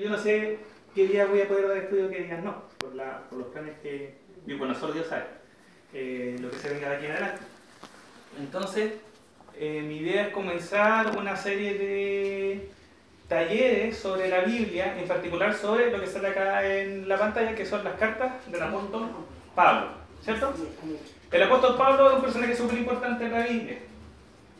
Yo no sé qué día voy a poder dar estudio, qué días no, por, la, por los planes que, y bueno, solo Dios sabe eh, lo que se venga de aquí en adelante. Entonces, eh, mi idea es comenzar una serie de talleres sobre la Biblia, en particular sobre lo que sale acá en la pantalla, que son las cartas del apóstol Pablo, ¿cierto? El apóstol Pablo es un personaje súper importante en la Biblia,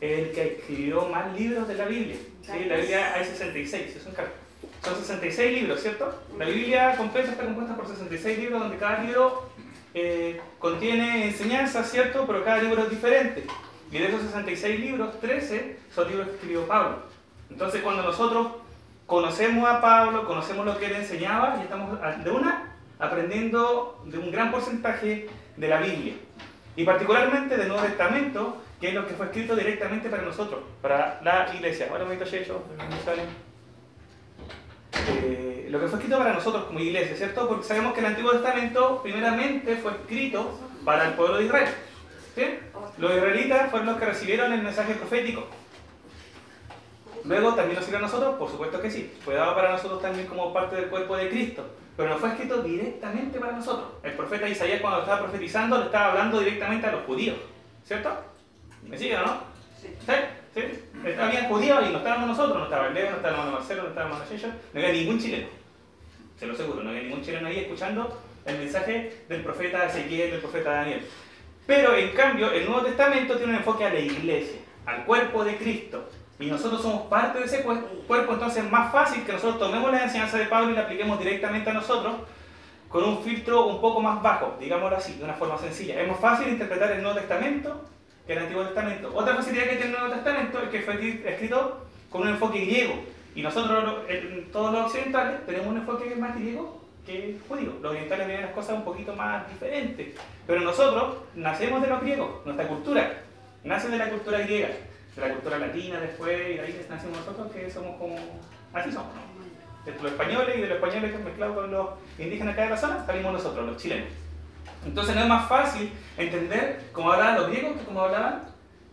el que escribió más libros de la Biblia. ¿sí? La Biblia hay 66, son cartas. Son 66 libros, ¿cierto? La Biblia completa está compuesta por 66 libros donde cada libro eh, contiene enseñanzas, ¿cierto? Pero cada libro es diferente. Y de esos 66 libros, 13 son libros que escribió Pablo. Entonces cuando nosotros conocemos a Pablo, conocemos lo que él enseñaba y estamos de una aprendiendo de un gran porcentaje de la Biblia. Y particularmente del Nuevo Testamento, que es lo que fue escrito directamente para nosotros, para la iglesia. Ahora me eh, lo que fue escrito para nosotros como iglesia, ¿cierto? Porque sabemos que el Antiguo Testamento primeramente fue escrito para el pueblo de Israel. ¿sí? Los israelitas fueron los que recibieron el mensaje profético. Luego también nos sirve a nosotros, por supuesto que sí. Fue dado para nosotros también como parte del cuerpo de Cristo. Pero no fue escrito directamente para nosotros. El profeta Isaías cuando estaba profetizando le estaba hablando directamente a los judíos. ¿Cierto? ¿Me siguen o no? Sí. ¿Sí? ¿Sí? Había judíos y no estábamos nosotros, no estaba Leo, no estaba el Marcelo, no estaba el Yello, no había ningún chileno. Se lo aseguro, no había ningún chileno ahí escuchando el mensaje del profeta Ezequiel, del profeta Daniel. Pero en cambio, el Nuevo Testamento tiene un enfoque a la iglesia, al cuerpo de Cristo. Y nosotros somos parte de ese cuerpo, entonces es más fácil que nosotros tomemos la enseñanza de Pablo y la apliquemos directamente a nosotros con un filtro un poco más bajo, digámoslo así, de una forma sencilla. Es más fácil interpretar el Nuevo Testamento que el Antiguo Testamento. Otra facilidad que tiene el Nuevo Testamento es que fue escrito con un enfoque griego. Y nosotros, todos los occidentales, tenemos un enfoque más griego que judío. Los orientales ven las cosas un poquito más diferentes. Pero nosotros nacemos de los griegos, nuestra cultura nace de la cultura griega, de la cultura latina después, y de ahí nacemos nosotros que somos como. Así somos, ¿no? De los españoles y de los españoles mezclados con los indígenas acá de la zona, salimos nosotros, los chilenos. Entonces no es más fácil entender cómo hablaban los griegos que cómo hablaban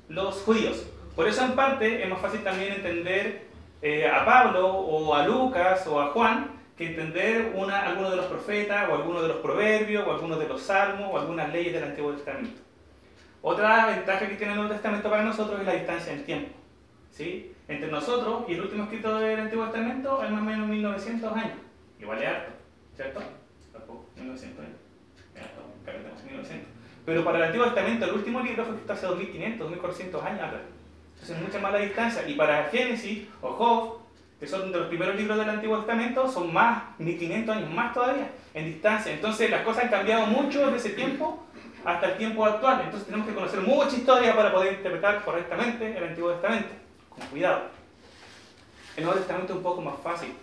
los judíos. Por eso en parte es más fácil también entender eh, a Pablo o a Lucas o a Juan que entender una, alguno de los profetas o alguno de los proverbios o algunos de los salmos o algunas leyes del Antiguo Testamento. Otra ventaja que tiene el Nuevo Testamento para nosotros es la distancia en tiempo. ¿sí? Entre nosotros y el último escrito del Antiguo Testamento hay más o menos 1900 años. Igual es harto, ¿cierto? Tampoco, 1900 años. Pero para el Antiguo Testamento, el último libro fue escrito hace 2500, 2400 años atrás. Entonces, mucha más la distancia. Y para Génesis o Job, que son de los primeros libros del Antiguo Testamento, son más, 1500 años más todavía, en distancia. Entonces, las cosas han cambiado mucho desde ese tiempo hasta el tiempo actual. Entonces, tenemos que conocer mucha historia para poder interpretar correctamente el Antiguo Testamento. Con cuidado. El Nuevo Testamento es un poco más fácil.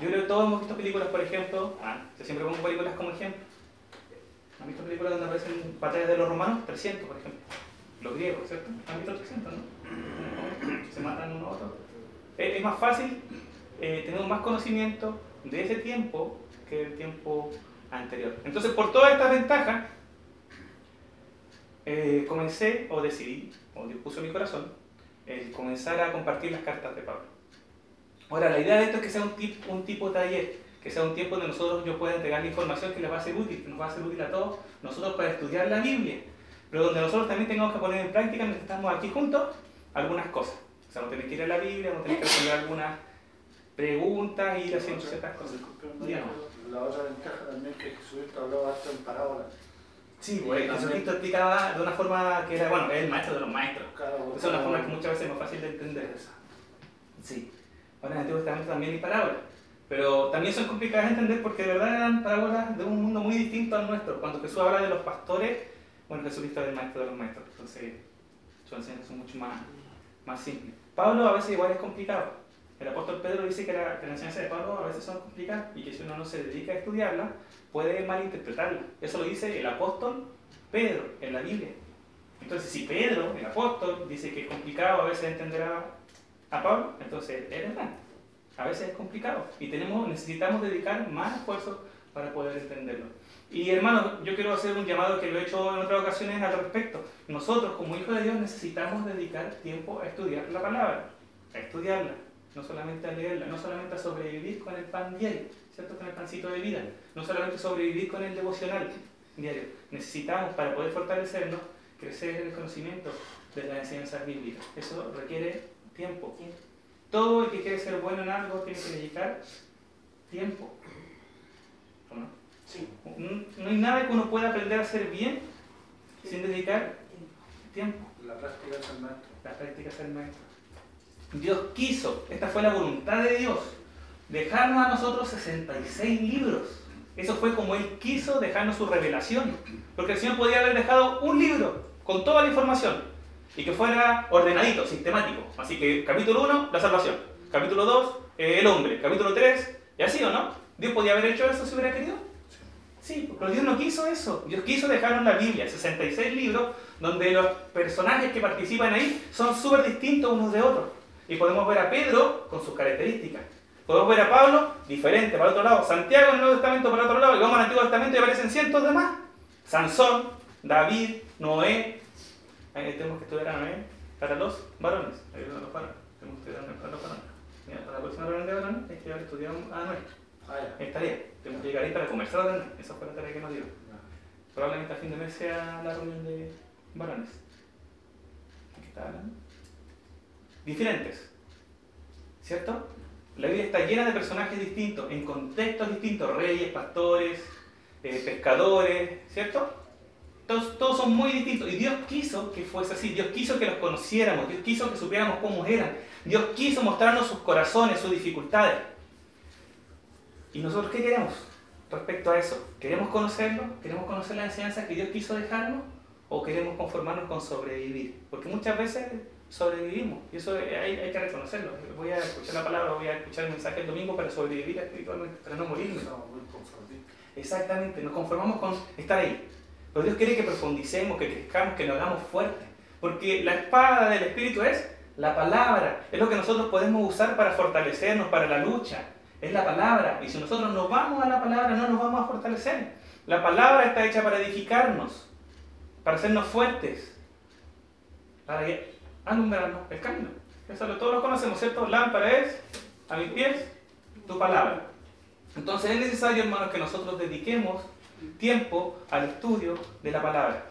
Yo creo que todos hemos visto películas, por ejemplo, ah, yo siempre pongo películas como ejemplo ¿Han visto películas donde aparecen batallas de los romanos? 300, por ejemplo. Los griegos, ¿cierto? ¿Han visto 300, no? Se matan uno a otro. Es más fácil eh, tener más conocimiento de ese tiempo que del tiempo anterior. Entonces, por todas estas ventajas, eh, comencé o decidí, o Dios puso en mi corazón, el comenzar a compartir las cartas de Pablo. Ahora, la idea de esto es que sea un, tipo, un tipo de taller que sea un tiempo donde nosotros yo pueda entregar la información que les va a ser útil, que nos va a ser útil a todos nosotros para estudiar la Biblia, pero donde nosotros también tengamos que poner en práctica mientras estamos aquí juntos algunas cosas. O sea, no tener que ir a la Biblia, no tener que responder algunas preguntas y ir haciendo ciertas cosas. La otra ventaja también es que Jesucristo hablaba hasta en parábolas. Sí, pues Jesucristo explicaba de una forma que era, bueno, es el maestro de los maestros. Esa es una forma que muchas veces es más fácil de entender. Sí. Ahora en el Antiguo Testamento también hay parábolas. Pero también son complicadas de entender porque de verdad eran parábolas de un mundo muy distinto al nuestro. Cuando Jesús habla de los pastores, bueno, Jesucristo es el maestro de los maestros, entonces sus enseñanzas son mucho más, más simples. Pablo a veces igual es complicado. El apóstol Pedro dice que la, que la enseñanza de Pablo a veces son complicadas y que si uno no se dedica a estudiarla, puede malinterpretarla. Eso lo dice el apóstol Pedro en la Biblia. Entonces, si Pedro, el apóstol, dice que es complicado a veces entender a, a Pablo, entonces él es verdad a veces es complicado y tenemos, necesitamos dedicar más esfuerzo para poder entenderlo. Y hermanos, yo quiero hacer un llamado que lo he hecho en otras ocasiones al respecto. Nosotros como hijos de Dios necesitamos dedicar tiempo a estudiar la palabra, a estudiarla. no solamente a leerla, no solamente a sobrevivir con el pan diario, ¿cierto? Con el pancito de vida, no solamente sobrevivir con el devocional diario. Necesitamos, para poder fortalecernos, crecer en el conocimiento de las enseñanzas bíblicas. Eso requiere tiempo. Todo el que quiere ser bueno en algo tiene que dedicar tiempo. no? Sí. No hay nada que uno pueda aprender a hacer bien sin dedicar tiempo. La práctica es el maestro. La práctica es el maestro. Dios quiso, esta fue la voluntad de Dios, dejarnos a nosotros 66 libros. Eso fue como Él quiso dejarnos su revelación. Porque el Señor podía haber dejado un libro con toda la información y que fuera ordenadito, sistemático. Así que capítulo 1, la salvación. Capítulo 2, eh, el hombre. Capítulo 3, y así o no. ¿Dios podía haber hecho eso si hubiera querido? Sí, pero Dios no quiso eso. Dios quiso dejarnos la Biblia, 66 libros, donde los personajes que participan ahí son súper distintos unos de otros. Y podemos ver a Pedro con sus características. Podemos ver a Pablo diferente para otro lado. Santiago en el Nuevo Testamento para otro lado. Y vamos al Antiguo Testamento y aparecen cientos de más. Sansón, David, Noé. Ahí tenemos que estudiar a Noé para los varones. Ahí los varones. Tenemos que estudiar para los varones. Mira, para la próxima reunión de varones hay que estudiar a Noé. Ah, ya. Estaría. Tenemos que llegar ahí para conversar a Noé. Esa fue la tarea que nos dio. Probablemente a fin de mes sea la reunión de varones. ¿Qué está hablando? Diferentes. ¿Cierto? La Biblia está llena de personajes distintos, en contextos distintos, reyes, pastores, eh, pescadores, ¿cierto? Todos, todos son muy distintos. Y Dios quiso que fuese así. Dios quiso que los conociéramos. Dios quiso que supiéramos cómo eran. Dios quiso mostrarnos sus corazones, sus dificultades. ¿Y nosotros qué queremos respecto a eso? ¿Queremos conocerlo? ¿Queremos conocer la enseñanza que Dios quiso dejarnos? ¿O queremos conformarnos con sobrevivir? Porque muchas veces sobrevivimos. Y eso hay, hay, que reconocerlo. Voy a escuchar la palabra, voy a escuchar el mensaje el domingo para sobrevivir espiritualmente, para no morirme. Exactamente, nos conformamos con estar ahí. Pero Dios quiere que profundicemos, que crezcamos, que nos hagamos fuertes. Porque la espada del Espíritu es la palabra. Es lo que nosotros podemos usar para fortalecernos, para la lucha. Es la palabra. Y si nosotros no vamos a la palabra, no nos vamos a fortalecer. La palabra está hecha para edificarnos, para hacernos fuertes, para alumbrarnos el camino. Eso todos lo conocemos, ¿cierto? Lámpara es a mis pies tu palabra. Entonces es necesario, hermanos, que nosotros dediquemos tiempo al estudio de la palabra.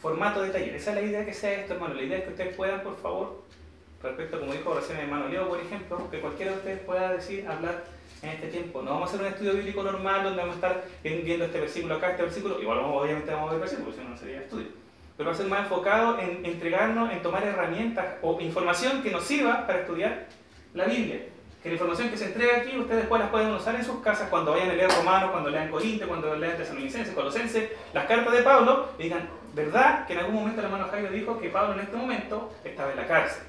Formato de taller. Esa es la idea que sea esto, hermano. La idea es que ustedes puedan, por favor, respecto, como dijo recién mi hermano Leo, por ejemplo, que cualquiera de ustedes pueda decir, hablar en este tiempo. No vamos a hacer un estudio bíblico normal donde vamos a estar viendo este versículo acá, este versículo. Igual obviamente vamos a ver versículos, si no sería estudio. Pero va a ser más enfocado en entregarnos, en tomar herramientas o información que nos sirva para estudiar la Biblia que la información que se entrega aquí ustedes después las pueden usar en sus casas cuando vayan a leer Romanos, cuando lean Corintios, cuando lean Tesalonicenses, Colosenses, las cartas de Pablo, y digan, ¿verdad que en algún momento el hermano Jairo dijo que Pablo en este momento estaba en la cárcel?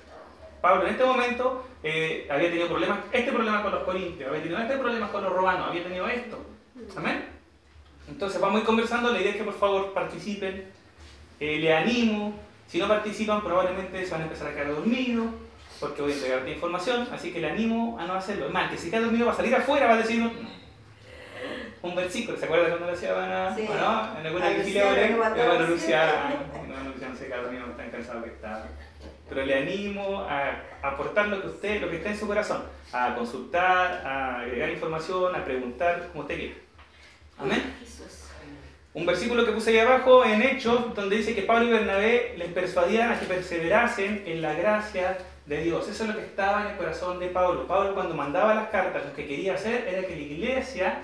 Pablo en este momento eh, había tenido problemas, este problema con los corintios, había tenido este problema con los romanos, había tenido esto. ¿Amén? Entonces vamos a ir conversando, la idea es que por favor participen, eh, le animo, si no participan probablemente se van a empezar a quedar dormidos, porque voy a entregarte información, así que le animo a no hacerlo. Es más, que si queda dormido va a salir afuera, va a decir un versículo. ¿Se acuerdan cuando decía van a, sí. bueno, en alguna vigilia van a anunciar, no, no sé, cada dormido tan cansado que está. Pero le animo a aportar lo que usted, lo que está en su corazón, a consultar, a agregar información, a preguntar, como usted quiera. Amén. Un versículo que puse ahí abajo en Hechos, donde dice que Pablo y Bernabé les persuadían a que perseverasen en la gracia de Dios. Eso es lo que estaba en el corazón de Pablo. Pablo cuando mandaba las cartas lo que quería hacer era que la iglesia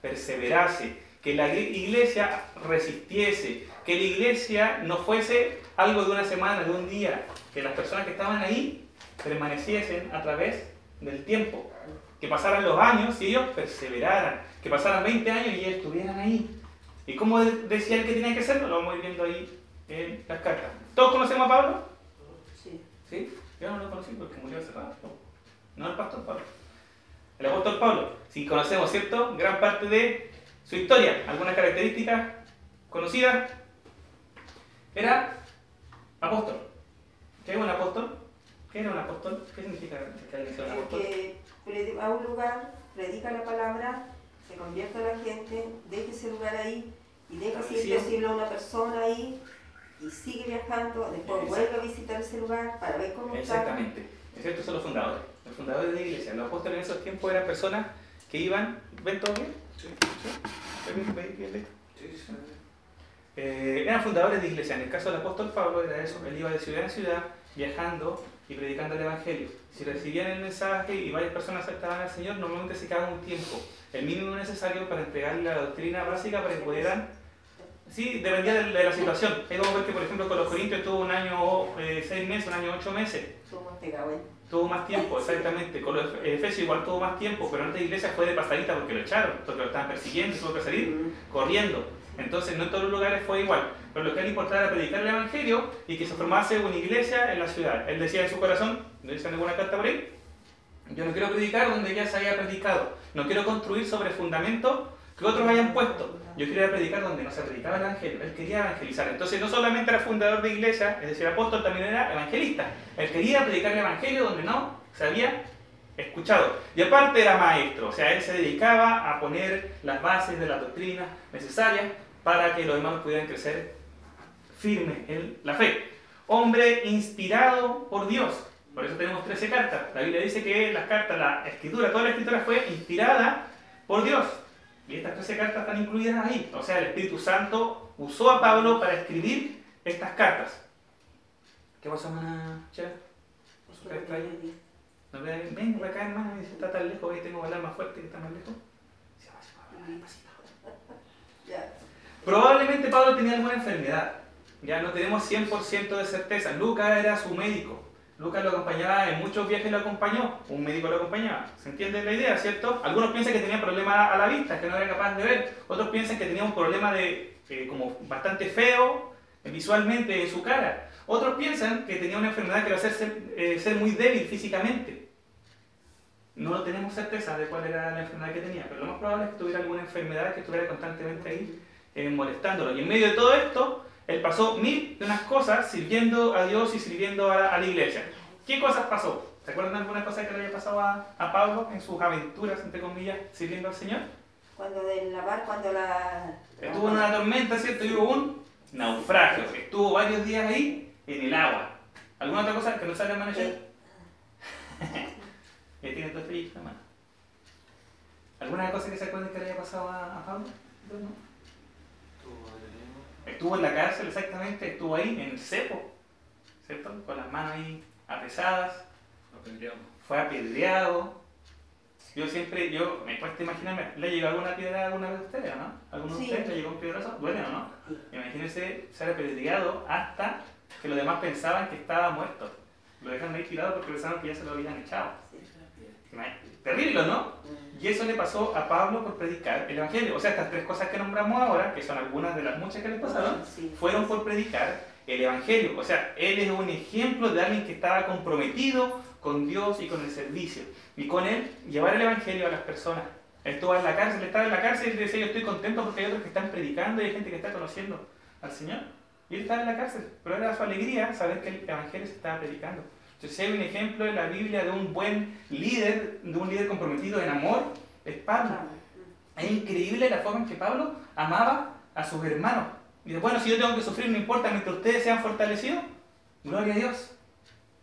perseverase, que la iglesia resistiese, que la iglesia no fuese algo de una semana, de un día, que las personas que estaban ahí permaneciesen a través del tiempo, que pasaran los años y ellos perseveraran, que pasaran 20 años y ellos estuvieran ahí. ¿Y cómo decía él que tenía que hacerlo? Lo vamos a ir viendo ahí en las cartas. ¿Todos conocemos a Pablo? Sí. ¿Sí? Yo no lo conocí porque murió hace rato. No el pastor Pablo. El apóstol Pablo. Si conocemos, ¿cierto? Gran parte de su historia. Algunas características conocidas. Era apóstol. ¿Qué es un apóstol? ¿Qué era un apóstol? ¿Qué significa que alguien sea un apóstol? Que va a un lugar, predica la palabra, se convierte a la gente, deja ese lugar ahí y deja si es posible a una persona ahí y sigue viajando, después vuelve a visitar ese lugar para ver cómo Exactamente. está. ¿Es cierto? Son los fundadores, los fundadores de la iglesia. Los apóstoles en esos tiempos eran personas que iban, ¿ven todo bien? Sí. ¿Sí? Eh, eran fundadores de iglesia. En el caso del apóstol Pablo era eso, él iba de ciudad en ciudad viajando y predicando el Evangelio. Si recibían el mensaje y varias personas aceptaban al Señor, normalmente se quedaba un tiempo, el mínimo necesario para entregarle la doctrina básica para que pudieran... Sí, dependía de, la situación. Hay como ver que, por ejemplo, con los Corintios tuvo un año, eh, seis meses, un año, ocho meses. Tuvo más pegado, Tuvo más tiempo, exactamente. Con los Efesios igual tuvo más tiempo, pero antes de iglesia fue de pasadita porque lo echaron, porque lo estaban persiguiendo tuvo que salir corriendo. Entonces, no en todos los lugares fue igual. Pero lo que le importaba era predicar el Evangelio y que se formase una iglesia en la ciudad. Él decía en su corazón, ¿no dice ninguna carta por ahí? Yo no quiero predicar donde ya se haya predicado. No quiero construir sobre fundamentos que otros hayan puesto. Yo quería predicar donde no se predicaba el Evangelio. Él quería evangelizar. Entonces, no solamente era fundador de iglesia, es decir, apóstol, también era evangelista. Él quería predicar el Evangelio donde no se había escuchado. Y aparte era maestro, o sea, él se dedicaba a poner las bases de la doctrina necesarias para que los hermanos pudieran crecer firme en la fe. Hombre inspirado por Dios. Por eso tenemos 13 cartas. La Biblia dice que las cartas, la escritura, toda la escritura fue inspirada por Dios. Y estas 13 cartas están incluidas ahí. O sea, el Espíritu Santo usó a Pablo para escribir estas cartas. ¿Qué pasó, hermana Chela? No ven, ven acá, hermana, si está tan lejos, ahí tengo que hablar más fuerte que está más lejos. Probablemente Pablo tenía alguna enfermedad. Ya no tenemos 100% de certeza. Lucas era su médico. Lucas lo acompañaba en muchos viajes, lo acompañó. Un médico lo acompañaba. ¿Se entiende la idea, cierto? Algunos piensan que tenía problemas a la vista, que no era capaz de ver. Otros piensan que tenía un problema de, eh, como bastante feo visualmente en su cara. Otros piensan que tenía una enfermedad que lo hacía ser, eh, ser muy débil físicamente. No tenemos certeza de cuál era la enfermedad que tenía, pero lo más probable es que tuviera alguna enfermedad que estuviera constantemente ahí eh, molestándolo. Y en medio de todo esto, él pasó mil de unas cosas sirviendo a Dios y sirviendo a la, iglesia. ¿Qué cosas pasó? ¿Se acuerdan de alguna cosa que le había pasado a, a, Pablo en sus aventuras, entre comillas, sirviendo al Señor? Cuando de la mar, cuando la... Estuvo en una tormenta, ¿cierto? Y hubo un naufragio. Estuvo varios días ahí en el agua. ¿Alguna otra cosa que no salga hermano sí. ¿Ya tiene todo este hermano? ¿Alguna cosa que se acuerden que le haya pasado a, a Pablo? ¿No? Estuvo en la cárcel exactamente, estuvo ahí en el cepo, ¿cierto? Con las manos ahí apresadas. Fue apedreado. Yo siempre, yo me cuesta imaginarme, ¿le llegó alguna piedra alguna vez a ustedes, no? ¿Alguno de ustedes le llegó un piedrazo? ¿Duele o no? Imagínense ser apedreado hasta que los demás pensaban que estaba muerto. Lo dejan ahí tirado porque pensaban que ya se lo habían echado. Terrible, ¿no? Y eso le pasó a Pablo por predicar el Evangelio. O sea, estas tres cosas que nombramos ahora, que son algunas de las muchas que le pasaron, fueron por predicar el Evangelio. O sea, él es un ejemplo de alguien que estaba comprometido con Dios y con el servicio. Y con él llevar el Evangelio a las personas. Estuvo en la cárcel, estaba en la cárcel y decía, yo estoy contento porque hay otros que están predicando y hay gente que está conociendo al Señor. Y él estaba en la cárcel, pero era su alegría saber que el Evangelio se estaba predicando. Entonces, hay un ejemplo en la Biblia de un buen líder, de un líder comprometido en amor, es Pablo. Es increíble la forma en que Pablo amaba a sus hermanos. Y dice, bueno, si yo tengo que sufrir, no importa, mientras ustedes sean fortalecidos, gloria a Dios.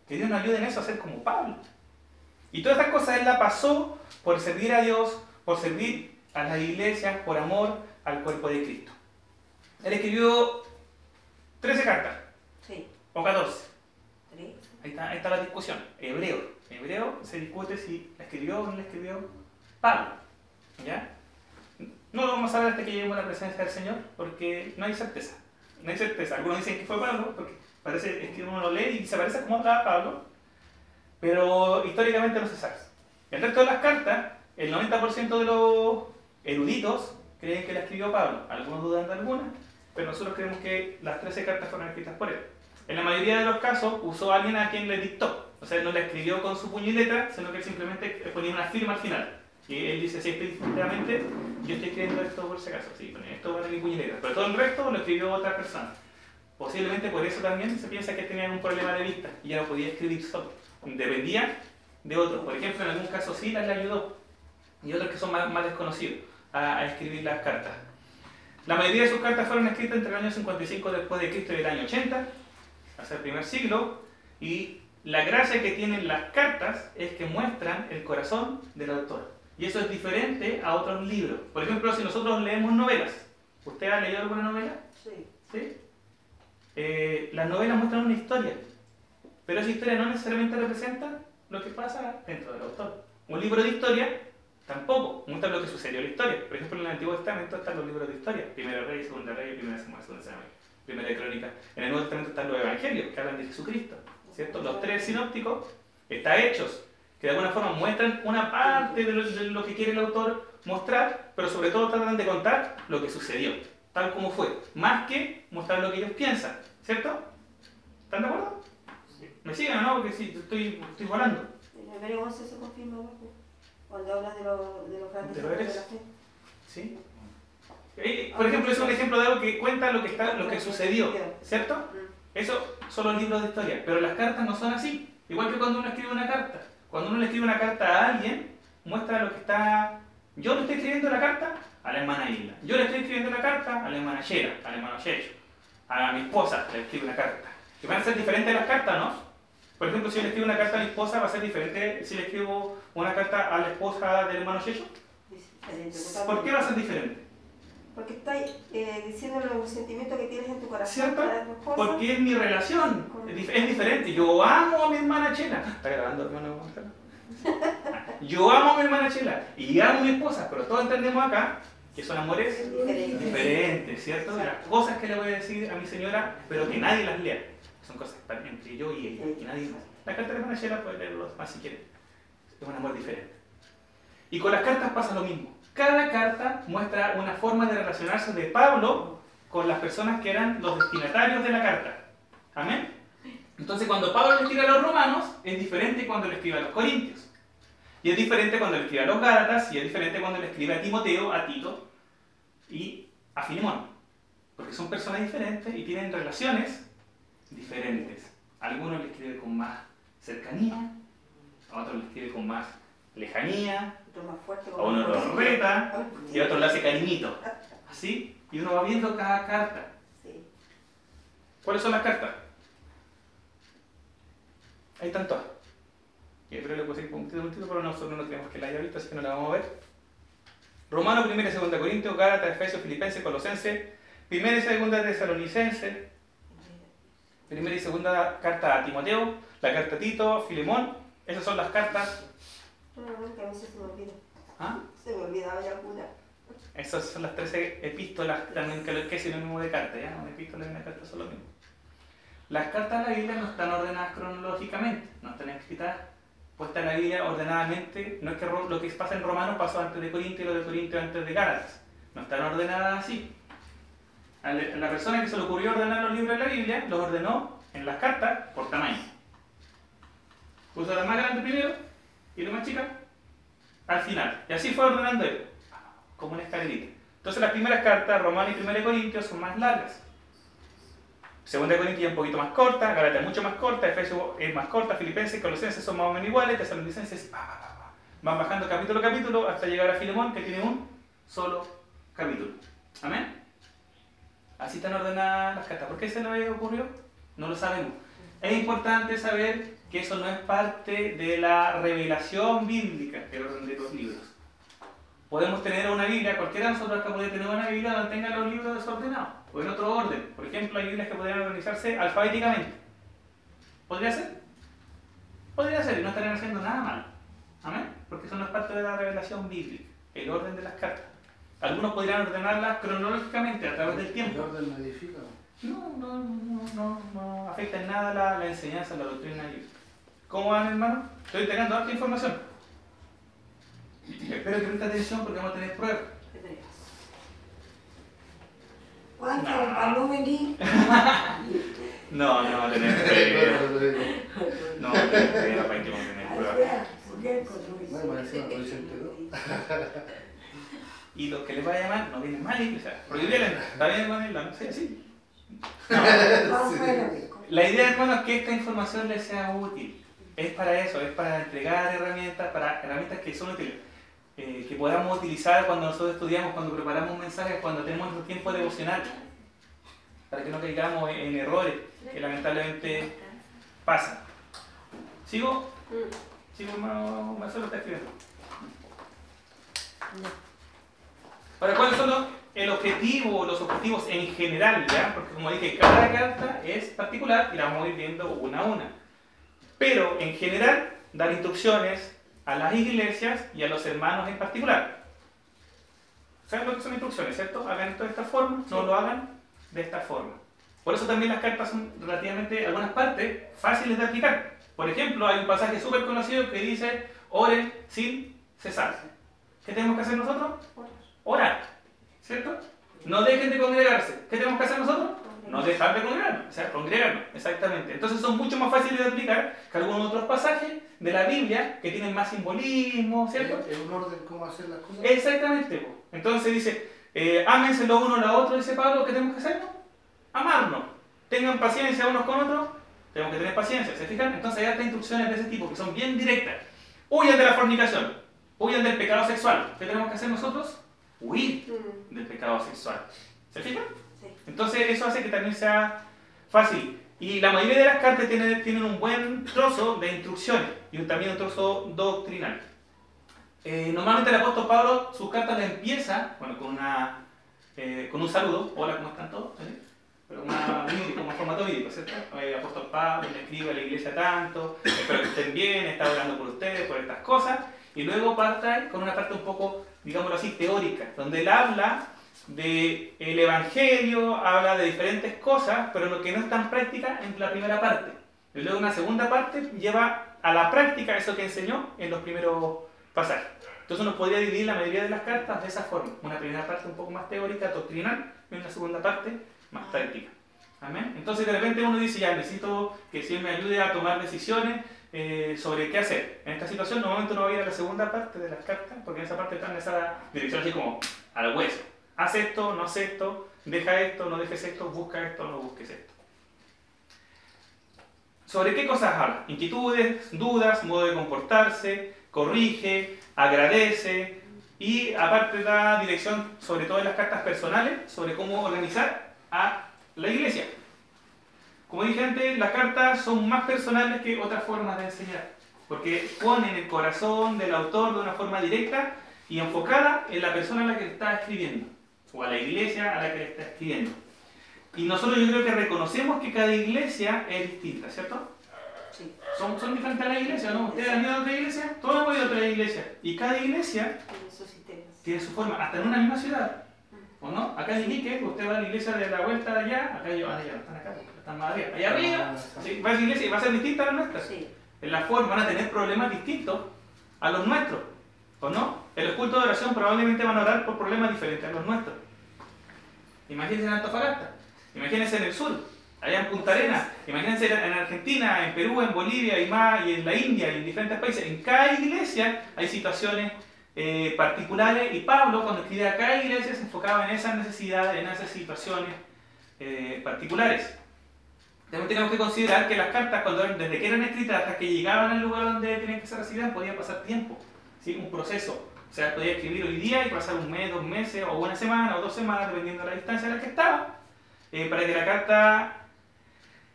Que Dios nos ayude en eso a ser como Pablo. Y todas estas cosas él la pasó por servir a Dios, por servir a las iglesias, por amor al cuerpo de Cristo. Él escribió 13 cartas. Sí. O 14. Ahí está, la discusión. Hebreo. Hebreo se discute si la escribió o no la escribió Pablo. ¿Ya? No lo vamos a ver hasta que lleguemos a la presencia del Señor, porque no hay certeza. No hay certeza. Algunos dicen que fue Pablo, porque parece que uno lo lee y se parece como hablaba Pablo, pero históricamente no se sabe. El resto de las cartas, el 90% de los eruditos creen que la escribió Pablo. Algunos dudan de algunas, pero nosotros creemos que las 13 cartas fueron escritas por él. En la mayoría de los casos usó a alguien a quien le dictó. O sea, no la escribió con su puño y letra, sino que simplemente ponía una firma al final. Y él dice, sí, definitivamente yo estoy escribiendo esto por si acaso. Sí, esto va a mi puño y letra. Pero todo el resto lo escribió otra persona. Posiblemente por eso también se piensa que tenía un problema de vista y ya no podía escribir solo. Dependía de otros. Por ejemplo, en algún caso Silas le ayudó y otros que son más, más desconocidos a, a, escribir las cartas. La mayoría de sus cartas fueron escritas entre el año 55 después de Cristo y el año 80 hacia el primer siglo, y la gracia que tienen las cartas es que muestran el corazón del autor. Y eso es diferente a otros libros. Por ejemplo, si nosotros leemos novelas, ¿usted ha leído alguna novela? Sí. ¿Sí? Eh, las novelas muestran una historia, pero esa historia no necesariamente representa lo que pasa dentro del autor. Un libro de historia tampoco muestra lo que sucedió en la historia. Por ejemplo, en el Antiguo Testamento están los libros de historia: Primera Rey, Segunda Rey, Primera Samuel, Segunda Samuel, Primera Crónica. En el Nuevo Testamento están los Evangelios que hablan de Jesucristo. ¿cierto? Los tres sinópticos están hechos que de alguna forma muestran una parte de lo, que quiere el autor mostrar, pero sobre todo tratan de contar lo que sucedió, tal como fue, más que mostrar lo que ellos piensan, ¿cierto? ¿Están de acuerdo? ¿Me siguen o no? Porque sí, estoy, estoy volando. En Hebreo 11 se confirma, cuando habla de, lo, de los grandes de, la fe. ¿Sí? Por ejemplo, es un ejemplo de algo que cuenta lo que, está, lo que sucedió, ¿cierto? Mm. Eso son los libros de historia, pero las cartas no son así. Igual que cuando uno escribe una carta. Cuando uno le escribe una carta a alguien, muestra lo que está... Yo le estoy escribiendo la carta a la hermana Isla. Yo le estoy escribiendo la carta a la hermana Shera, al hermano Shecho. A mi esposa le escribo una carta. Que van a ser diferentes las cartas, ¿no? Por ejemplo, si yo le escribo una carta a mi esposa, va a ser diferente si le escribo una carta a la esposa del hermano Shecho. ¿Por qué va a ser diferente? Porque estás eh, diciendo los sentimientos que tienes en tu corazón ¿Cierto? Porque es mi relación, es, diferente. Yo amo a mi hermana Chela. ¿Está grabando, hermano Yo amo a mi hermana Chela y amo a mi esposa, pero todos entendemos acá que son amores diferentes, ¿cierto? Las cosas que le voy a decir a mi señora, pero que nadie las lea. Son cosas entre yo y ella, y nadie más. La carta de hermana Chela puede leerlo más si quiere. Es un amor diferente. Y con las cartas pasa lo mismo cada carta muestra una forma de relacionarse de Pablo con las personas que eran los destinatarios de la carta. Amén. Entonces cuando Pablo le escribe a los romanos es diferente cuando le escribe a los corintios. Y es diferente cuando le escribe a los gálatas y es diferente cuando le escribe a Timoteo, a Tito y a Filemón. Porque son personas diferentes y tienen relaciones diferentes. Algunos le escribe con más cercanía, a otros le escribe con más lejanía, a uno lo reta y a otro le hace cariñito. Así, y uno va viendo cada carta. ¿Cuáles son las cartas? Ahí están todas. Y pero le puse un puntito, pero nosotros no tenemos que la haya visto, así que no la vamos a ver. Romano, primera y segunda Corintios, Gálatas, Efesios, Filipenses, Colosenses, primera y segunda Tesalonicenses, primera y segunda carta a Timoteo, la carta a Tito, Filemón, esas son las cartas no, que a veces se me olvida. ¿Ah? Se me olvidaba ya alguna. Esas son las 13 epístolas también que, que es sinónimo de carta, ¿ya? Una epístola y una carta son lo mismo. Las cartas de la Biblia no están ordenadas cronológicamente, no están escritas puestas en la Biblia ordenadamente. No es que lo que pasa en Romanos pasó antes de Corinto y lo de Corinto antes de Gálatas. No están ordenadas así. A la persona que se le ocurrió ordenar los libros de la Biblia, los ordenó en las cartas por tamaño. Puso la más grande primero y chica al final. Y así fue ordenando él, como una escalerita. Entonces las primeras cartas, Romano y Primera de Corintios, son más largas. Segunda de Corintios es un poquito más corta, Galatia mucho más corta, Efesios es más corta, Filipenses y Colosenses son más o menos iguales, Tesalonicenses van bajando capítulo a capítulo hasta llegar a Filemón que tiene un solo capítulo. Amén. Así están ordenadas las cartas. ¿Por qué se nos ocurrió? No lo sabemos. Es importante saber que eso no es parte de la revelación bíblica del orden de los libros. Podemos tener una Biblia, cualquiera de nosotros acá puede tener una Biblia donde tenga los libros desordenados, o en otro orden. Por ejemplo, hay Biblias que podrían organizarse alfabéticamente. ¿Podría ser? Podría ser, y no estarían haciendo nada mal. ¿Amén? Porque eso no es parte de la revelación bíblica, el orden de las cartas. Algunos podrían ordenarlas cronológicamente a través del tiempo. ¿El orden modifica? No, no, no, no, no afecta en nada la, la enseñanza, la doctrina bíblica. ¿Cómo van, hermano? Estoy entregando harta información. Espero que preste atención porque vamos a tener pruebas. ¿Cuánto? ¿Para no venir? No, no va a tener pruebas. No va a tener pruebas para que vamos a tener pruebas. Y los que les va a llamar no vienen mal, o sea, prohibirle, está bien, hermano, no sé, La idea, hermano, es que esta información les sea útil es para eso, es para entregar herramientas, para herramientas que son útiles, eh, que podamos utilizar cuando nosotros estudiamos, cuando preparamos mensajes, cuando tenemos nuestro tiempo devocional, para que no caigamos en errores que lamentablemente pasan. ¿Sigo? ¿Sigo, hermano Marcelo? Está escribiendo. Ahora, ¿cuáles son los, el objetivo, los objetivos en general? ¿ya? Porque como dije, cada carta es particular y la vamos a ir viendo una a una. Pero en general, dar instrucciones a las iglesias y a los hermanos en particular. ¿Saben lo que son instrucciones, cierto? Hagan esto de esta forma, no lo hagan de esta forma. Por eso también las cartas son relativamente, algunas partes, fáciles de aplicar. Por ejemplo, hay un pasaje súper conocido que dice, oren sin cesar. ¿Qué tenemos que hacer nosotros? Orar. ¿Cierto? No dejen de congregarse. ¿Qué tenemos que hacer nosotros? No dejar de congregarnos. O sea, congregarnos. Exactamente. Entonces son mucho más fáciles de aplicar que algunos otros pasajes de la Biblia que tienen más simbolismo, ¿cierto? Es un orden cómo hacer las cosas. Exactamente. Entonces dice, eh, ámense lo uno a otro, dice Pablo, ¿qué tenemos que hacer? Amarnos. Tengan paciencia unos con otros. Tenemos que tener paciencia, ¿se fijan? Entonces hay otras instrucciones de ese tipo que son bien directas. Huyan de la fornicación. Huyan del pecado sexual. ¿Qué tenemos que hacer nosotros? Huir mm. del pecado sexual. ¿Se fijan? Sí. Entonces eso hace que también sea fácil. Y la mayoría de las cartas tienen, tienen un buen trozo de instrucciones y también un trozo doctrinal. Eh, normalmente el apóstol Pablo sus cartas las empieza bueno, con, una, eh, con un saludo. Hola, ¿cómo están todos? Pero una, como formato bíblico, ¿cierto? El apóstol Pablo le escribe a la iglesia tanto, espero que estén bien, está orando por ustedes, por estas cosas. Y luego parte con una parte un poco, digámoslo así, teórica, donde él habla del el Evangelio, habla de diferentes cosas, pero lo que no está en práctica en la primera parte. Y luego una segunda parte lleva a la práctica eso que enseñó en los primeros pasajes. Entonces uno podría dividir la mayoría de las cartas de esa forma. Una primera parte un poco más teórica, doctrinal, y una segunda parte más práctica. Amén. Entonces de repente uno dice, ya necesito que el Señor me ayude a tomar decisiones eh, sobre qué hacer. En esta situación normalmente uno va a ir a la segunda parte de las cartas, porque en esa parte está en esa dirección así como al hueso. Haz esto, no haz esto, deja esto, no dejes esto, busca esto, no busques esto. ¿Sobre qué cosas habla? Inquietudes, dudas, modo de comportarse, corrige, agradece y aparte da dirección sobre todo en las cartas personales sobre cómo organizar a la iglesia. Como dije antes, las cartas son más personales que otras formas de enseñar, porque ponen el corazón del autor de una forma directa y enfocada en la persona a la que está escribiendo, o a la iglesia a la que le está escribiendo. Y nosotros yo creo que reconocemos que cada iglesia es distinta, ¿cierto? Sí. Son, son diferentes a la iglesia, ¿no? ¿Ustedes han ido a otra iglesia? Todos hemos ido a otra iglesia. Y cada iglesia tiene su forma, hasta en una misma ciudad. ¿O no? Acá en Iquique, usted va a la iglesia de la vuelta de allá, acá yo, allá, están acá, están más arriba. Allá arriba, ¿sí? va a la iglesia y va a ser distinta a la nuestra. Sí. En la forma van a tener problemas distintos a los nuestros. ¿O no? En los cultos de oración probablemente van a orar por problemas diferentes a los nuestros. Imagínense en Antofagasta, imagínense en el sur, allá en Punta Arenas, imagínense en Argentina, en Perú, en Bolivia y más, y en la India y en diferentes países. En cada iglesia hay situaciones eh, particulares y Pablo cuando escribía a cada iglesia se enfocaba en esas necesidades, en esas situaciones eh, particulares. También tenemos que considerar que las cartas, cuando, desde que eran escritas hasta que llegaban al lugar donde tenían que ser recibidas, podía pasar tiempo, ¿sí? un proceso. O sea, podía escribir hoy día y pasar un mes, dos meses, o una semana, o dos semanas, dependiendo de la distancia en la que estaba, eh, para que la carta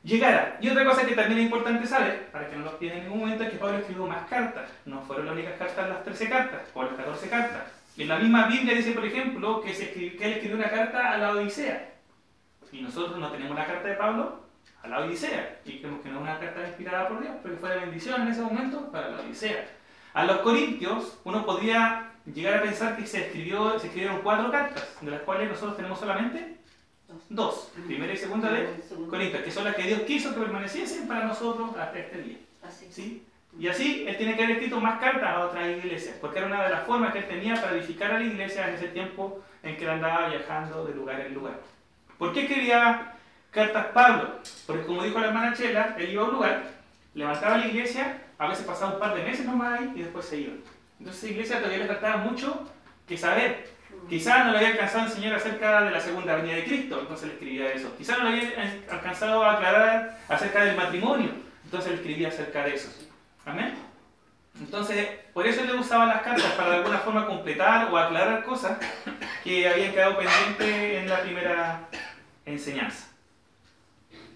llegara. Y otra cosa que también es importante saber, para que no lo tiene en ningún momento, es que Pablo escribió más cartas. No fueron las únicas cartas las 13 cartas, o las 14 cartas. En la misma Biblia dice, por ejemplo, que, se que él escribió una carta a la Odisea. Y nosotros no tenemos la carta de Pablo a la Odisea. Y creemos que no es una carta inspirada por Dios, pero que fue de bendición en ese momento para la Odisea. A los Corintios, uno podría llegar a pensar que se, escribió, se escribieron cuatro cartas, de las cuales nosotros tenemos solamente Dos, primera y segunda de Corintios, que son las que Dios quiso que permaneciesen para nosotros hasta este día. ¿Sí? Y así él tiene que haber escrito más cartas a otras iglesias, porque era una de las formas que él tenía para edificar a la iglesia en ese tiempo en que él andaba viajando de lugar en lugar. ¿Por qué escribía cartas Pablo? Porque como dijo la hermana Chela, él iba a un lugar, levantaba la iglesia, a veces pasaba un par de meses nomás ahí y después se iba. Entonces esa iglesia todavía le trataba mucho que saber Quizás no le había alcanzado a enseñar acerca de la segunda venida de Cristo, entonces le escribía eso. Quizás no le había alcanzado a aclarar acerca del matrimonio, entonces le escribía acerca de eso. Amén. Entonces, por eso le usaba las cartas, para de alguna forma completar o aclarar cosas que habían quedado pendientes en la primera enseñanza.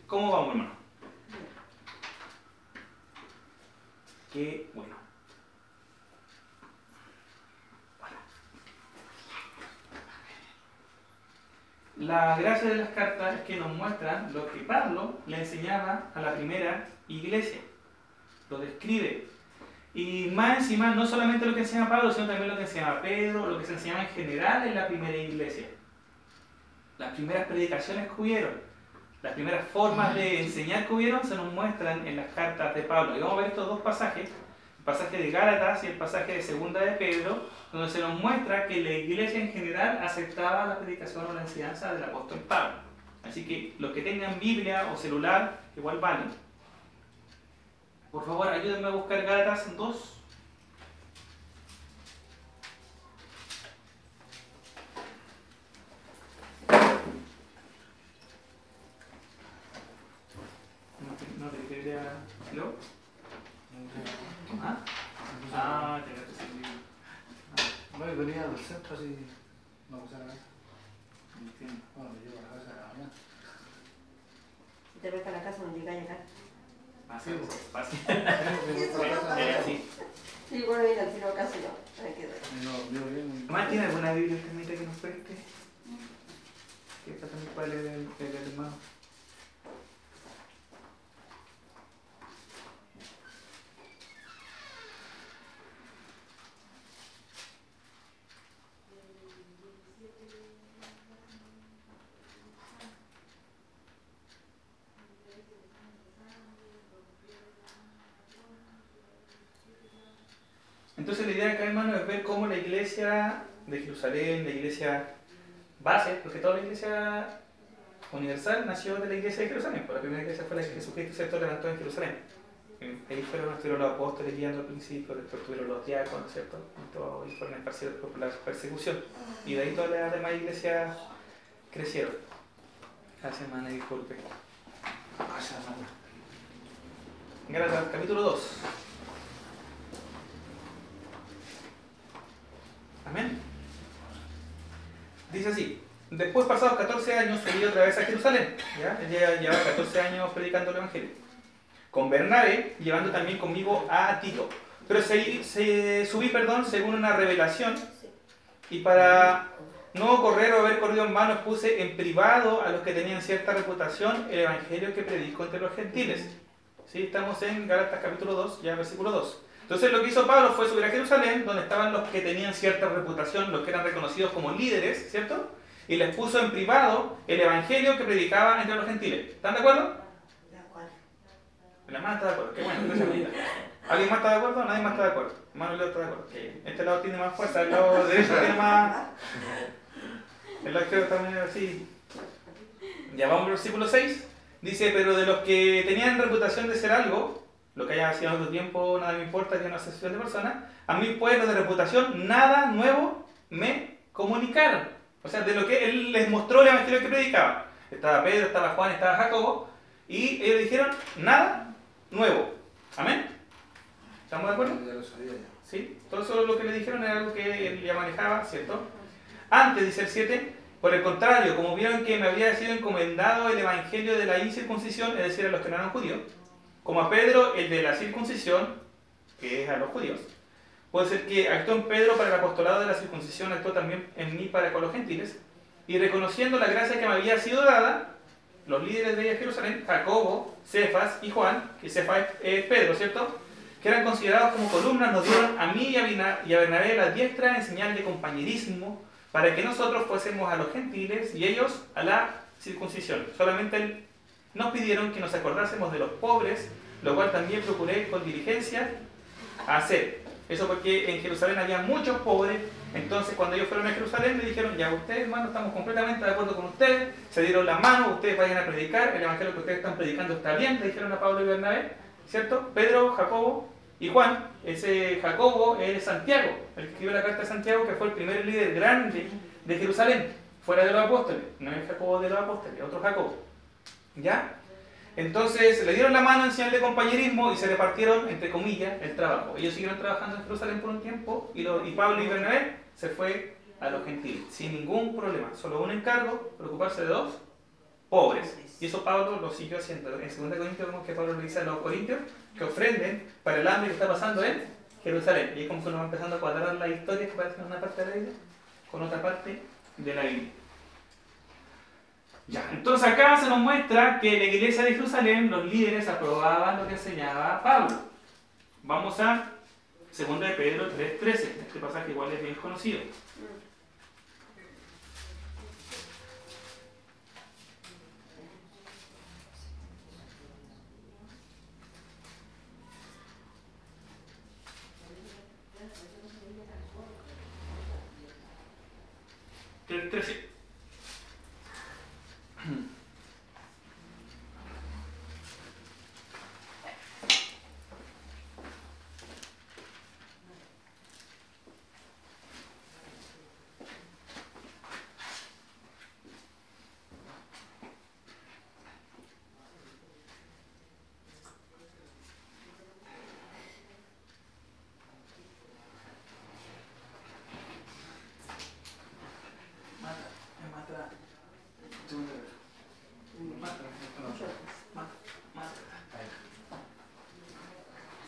¿Cómo vamos, hermano? Qué bueno. La gracia de las cartas es que nos muestran lo que Pablo le enseñaba a la primera iglesia. Lo describe. Y más encima, no solamente lo que enseñaba Pablo, sino también lo que enseñaba Pedro, lo que se enseñaba en general en la primera iglesia. Las primeras predicaciones que hubieron, las primeras formas de enseñar que hubieron se nos muestran en las cartas de Pablo. Y vamos a ver estos dos pasajes, el pasaje de Gálatas y el pasaje de Segunda de Pedro, donde se nos muestra que la iglesia en general aceptaba la predicación o la enseñanza del apóstol Pablo. Así que los que tengan Biblia o celular, igual valen. Por favor, ayúdenme a buscar Gálatas 2. No te quería. ¿Lo? ¿Ah? Ah, te No, venía del centro así. No, pues era Entiendo. Bueno, me llevo a la casa de la mañana. Si te ves para la casa, no llevo a de la Es mañana. así. Sí, bueno, mira, si no, casi no. Ahí quedó. No, yo bien. Mamá, ¿tiene alguna Biblia que nos preste? Que esta también el, el, el hermano. Entonces la idea acá, hermano, es ver cómo la iglesia de Jerusalén, la iglesia base, porque toda la iglesia universal nació de la iglesia de Jerusalén, pues la primera iglesia fue la que Jesucristo ¿cierto? levantó en Jerusalén. Ahí fueron, estuvieron los apóstoles guiando al principio, después tuvieron los diáconos, ¿cierto? Y, fueron esparcidos por la persecución. Y de ahí todas las demás iglesias crecieron. Gracias, hermana, disculpe. Gracias, hermano. Gálatas, capítulo 2. Amén. Dice así, después pasados 14 años subí otra vez a Jerusalén, ¿ya? Llevaba 14 años predicando el Evangelio, con Bernabé, llevando también conmigo a Tito. Pero se, se- subí, perdón, según una revelación, y para no correr o haber corrido en vano, puse en privado a los que tenían cierta reputación el Evangelio que predico entre los gentiles. ¿Sí? Estamos en Gálatas capítulo 2, ya versículo 2. Entonces lo que hizo Pablo fue subir a Jerusalén, donde estaban los que tenían cierta reputación, los que eran reconocidos como líderes, ¿cierto? Y les puso en privado el evangelio que predicaba entre los gentiles. ¿Están de acuerdo? De acuerdo. La hermana está de acuerdo. Qué bueno, Anita. ¿Alguien más está de acuerdo? Nadie más está de acuerdo. Leo está de acuerdo. Este lado tiene más fuerza, el lado derecho tiene más. El lado izquierdo también es así. Ya vamos al versículo 6. Dice, pero de los que tenían reputación de ser algo, lo que haya sido en otro tiempo, nada me importa, que una asociación de personas, a mí pueblos de reputación, nada nuevo me comunicaron. O sea, de lo que él les mostró el evangelio que predicaba. Estaba Pedro, estaba Juan, estaba Jacobo, y ellos dijeron, nada nuevo. Amén. ¿Estamos de acuerdo? Ya lo sabía ya. ¿Sí? Todo eso lo que le dijeron era algo que él ya manejaba, ¿cierto? Antes, dice el 7, por el contrario, como vieron que me había sido encomendado el evangelio de la incircuncisión, es decir, a los que no eran judíos, como a Pedro el de la circuncisión, que es a los judíos, puede ser que actuó en Pedro para el apostolado de la circuncisión, actuó también en mí para con los gentiles, y reconociendo la gracia que me había sido dada, los líderes de Jerusalén, Jacobo, Cefas y Juan, que Cefas es Pedro, ¿cierto? que eran considerados como columnas, nos dieron a mí y a Bernabé la diestra en señal de compañerismo, para que nosotros fuésemos a los gentiles y ellos a la circuncisión. Solamente nos pidieron que nos acordásemos de los pobres, lo cual también procuré con diligencia hacer. Eso porque en Jerusalén había muchos pobres, entonces cuando ellos fueron a Jerusalén le dijeron, ya ustedes hermanos estamos completamente de acuerdo con ustedes, se dieron la mano, ustedes vayan a predicar, el evangelio que ustedes están predicando está bien, le dijeron a Pablo y Bernabé, ¿cierto? Pedro, Jacobo y Juan, ese Jacobo es Santiago, el que escribió la carta de Santiago, que fue el primer líder grande de Jerusalén, fuera de los apóstoles, no es Jacobo de los apóstoles, es otro Jacobo. ¿Ya? Entonces le dieron la mano en señal de compañerismo y se repartieron, entre comillas, el trabajo. Ellos siguieron trabajando en Jerusalén por un tiempo y, lo- y Pablo y Bernabé se fue a los gentiles, sin ningún problema. Solo un encargo, preocuparse de dos pobres. Y eso Pablo lo siguió haciendo. En 2 Corintios vemos que Pablo le dice a los corintios que ofrenden para el hambre que está pasando en Jerusalén. Y es como que nos va empezando a cuadrar la historia que parece una parte de la Biblia con otra parte de la Biblia. Ya, entonces acá se nos muestra que en la iglesia de Jerusalén los líderes aprobaban lo que enseñaba Pablo. Vamos a 2 de Pedro 3.13. Este pasaje igual es bien conocido. El 13.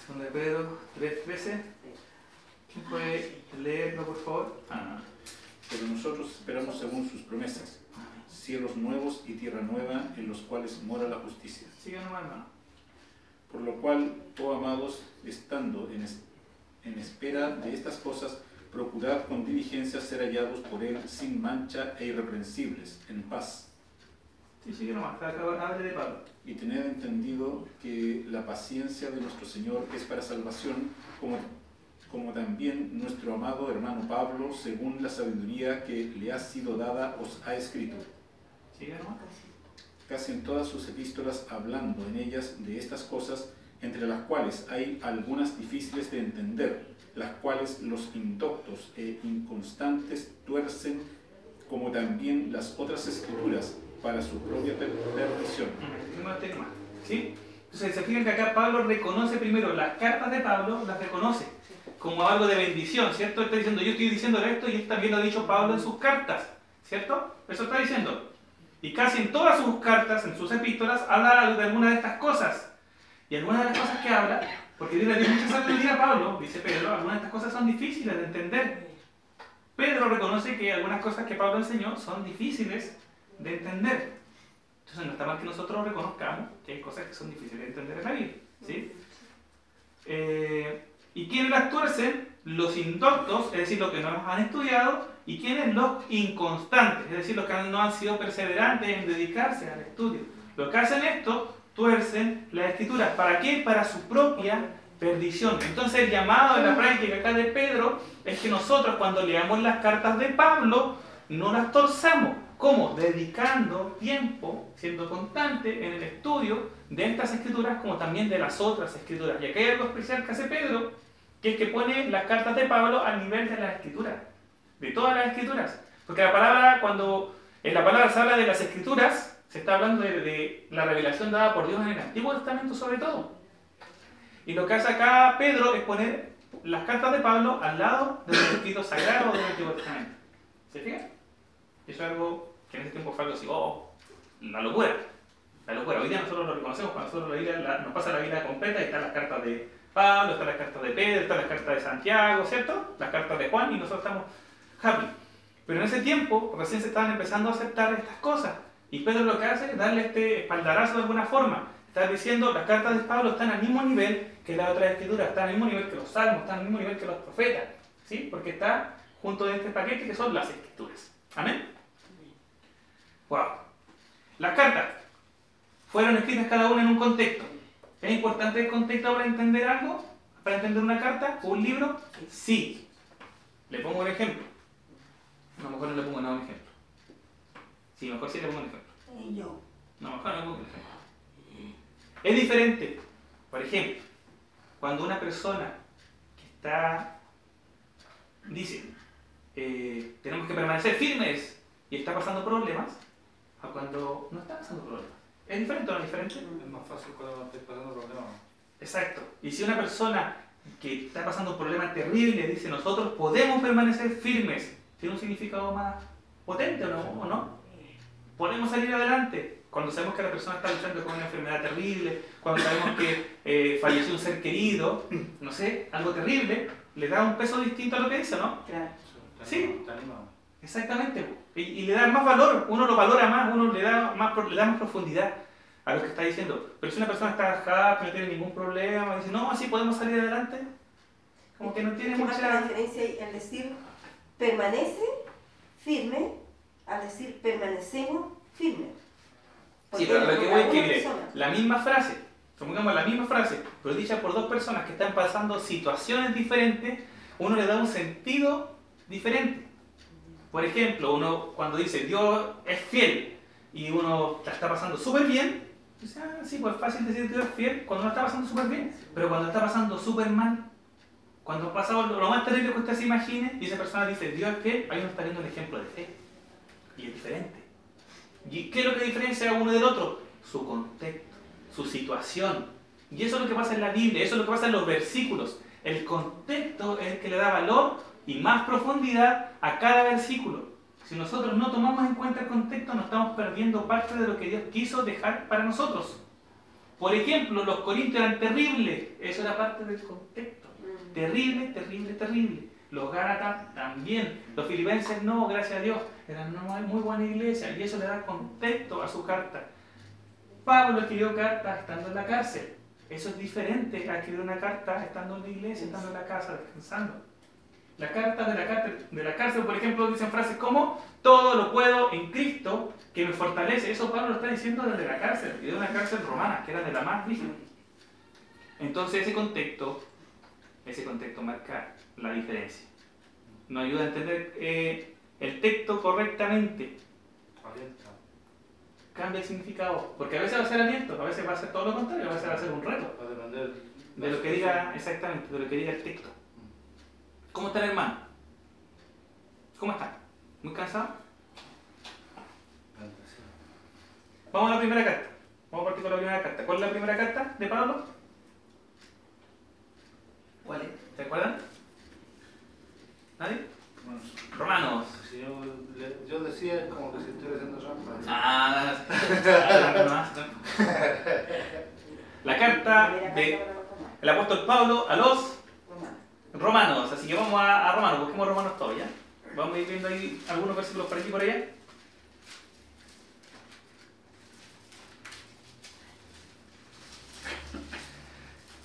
Segunda de Pedro 3.13. ¿Quién puede leerlo, por favor? Ah, pero nosotros esperamos según sus promesas, cielos nuevos y tierra nueva en los cuales mora la justicia. Sigan hermano. Por lo cual, oh amados, estando en, es- en espera de estas cosas, procurad con diligencia ser hallados por Él sin mancha e irreprensibles, en paz. Y tened entendido que la paciencia de nuestro Señor es para salvación, como, como también nuestro amado hermano Pablo, según la sabiduría que le ha sido dada, os ha escrito. Casi en todas sus epístolas hablando en ellas de estas cosas, entre las cuales hay algunas difíciles de entender, las cuales los indoctos e inconstantes tuercen, como también las otras escrituras, para su propia per- perdición. Más. ¿Sí? Entonces se fijan que acá Pablo reconoce primero las cartas de Pablo, las reconoce como algo de bendición, ¿cierto? Está diciendo, yo estoy diciendo esto y esto también lo ha dicho Pablo en sus cartas, ¿cierto? Eso está diciendo. Y casi en todas sus cartas, en sus epístolas, habla de alguna de estas cosas. Y algunas de las cosas que habla, porque Dios le dio mucha sabiduría a Pablo, dice Pedro, algunas de estas cosas son difíciles de entender. Pedro reconoce que algunas cosas que Pablo enseñó son difíciles de entender. Entonces no está mal que nosotros reconozcamos que hay cosas que son difíciles de entender en la Biblia. ¿sí? Eh, ¿Y quiénes las tuercen? Los indoctos, es decir, los que no han estudiado, y quienes los inconstantes, es decir, los que no han sido perseverantes en dedicarse al estudio. Los que hacen esto, tuercen las escrituras. ¿Para qué? Para su propia perdición. Entonces el llamado de la práctica acá de Pedro es que nosotros cuando leamos las cartas de Pablo, no las torzamos. ¿Cómo? Dedicando tiempo, siendo constante en el estudio de estas escrituras como también de las otras escrituras. Y aquí hay algo especial que hace Pedro, que es que pone las cartas de Pablo al nivel de las escrituras, de todas las escrituras. Porque la palabra, cuando en la palabra se habla de las escrituras, se está hablando de, de la revelación dada por Dios en el Antiguo Testamento sobre todo. Y lo que hace acá Pedro es poner las cartas de Pablo al lado de los escritos sagrados del Antiguo Testamento. ¿Se fijan? Eso es algo que en ese tiempo fue algo así, oh, la locura. La locura. Hoy día nosotros lo reconocemos, para nosotros la Biblia la- nos pasa la Biblia completa y están las cartas de Pablo, están las cartas de Pedro, están las cartas de Santiago, ¿cierto? Las cartas de Juan y nosotros estamos happy. Pero en ese tiempo recién se estaban empezando a aceptar estas cosas. Y Pedro lo que hace es darle este espaldarazo de alguna forma. Está diciendo, las cartas de Pablo están al mismo nivel que las otras escrituras, están al mismo nivel que los salmos, están al mismo nivel que los profetas. ¿Sí? Porque está junto de este paquete que son las escrituras. Amén. Wow. Las cartas fueron escritas cada una en un contexto. ¿Es importante el contexto para entender algo? ¿Para entender una carta o un libro? Sí. Le pongo un ejemplo. No, mejor no le pongo nada un ejemplo. Sí, mejor sí le pongo un ejemplo. Y yo. No, mejor no le pongo un ejemplo. Es diferente. Por ejemplo, cuando una persona que está, dice, eh, tenemos que permanecer firmes y está pasando problemas, a cuando no está pasando problemas. ¿Es diferente o no es diferente? Es más fácil cuando estés pasando problemas. Exacto. Y si una persona que está pasando un problema terrible dice nosotros podemos permanecer firmes, tiene un significado más potente o no, ¿o no? Podemos salir adelante. cuando sabemos que la persona está luchando con una enfermedad terrible, cuando sabemos que eh, falleció un ser querido, no sé, algo terrible, le da un peso distinto a lo que dice, ¿no? Claro. Sí. Exactamente. Y, y, le da más valor, uno lo valora más, uno le da más, le da más profundidad a lo que está diciendo. Pero si una persona está que no tiene ningún problema, dice, no, así podemos salir adelante, como que no tiene mucha... la diferencia el decir permanece firme al decir permanecemos firmes. Sí, pero lo que voy es que la misma frase, supongamos la misma frase, pero dicha por dos personas que están pasando situaciones diferentes, uno le da un sentido diferente. Por ejemplo, uno cuando dice Dios es fiel y uno la está pasando súper bien, dice, ah, sí, pues fácil decir Dios es fiel cuando no está pasando súper bien, pero cuando está pasando súper mal, cuando ha pasado lo más terrible que usted se imagine y esa persona dice Dios es fiel, ahí uno está viendo un ejemplo de fe. Y es diferente. ¿Y qué es lo que diferencia a uno del otro? Su contexto, su situación. Y eso es lo que pasa en la Biblia, eso es lo que pasa en los versículos. El contexto es el que le da valor y más profundidad a cada versículo. Si nosotros no tomamos en cuenta el contexto, nos estamos perdiendo parte de lo que Dios quiso dejar para nosotros. Por ejemplo, los corintios eran terribles, eso era parte del contexto. Mm. Terrible, terrible, terrible. Los Gálatas también. Los filipenses no, gracias a Dios. Eran una muy buena iglesia y eso le da contexto a su carta. Pablo escribió cartas estando en la cárcel. Eso es diferente a escribir una carta estando en la iglesia, estando en la casa, descansando. Las cartas de la, cárcel, de la cárcel, por ejemplo, dicen frases como todo lo puedo en Cristo que me fortalece. Eso Pablo lo está diciendo desde la cárcel, y de una cárcel romana, que era de la más rígida. Entonces ese contexto, ese contexto marca la diferencia. Nos ayuda a entender eh, el texto correctamente. Cambia el significado. Porque a veces va a ser aliento, a veces va a ser todo lo contrario, a veces va a ser un reto. De lo que diga, exactamente, de lo que diga el texto. ¿Cómo está el hermano? ¿Cómo está? ¿Muy cansado? Vamos a la primera carta. Vamos a partir con la primera carta. ¿Cuál es la primera carta de Pablo? ¿Cuál es? ¿Se acuerdan? ¿Nadie? Romanos. yo, yo, decía como que si estoy haciendo trampa. Ah, la carta del apóstol Pablo a los romanos. Así que vamos a, a Romanos, busquemos Romanos todo, ¿ya? Vamos a ir viendo ahí algunos versículos por aquí y por allá.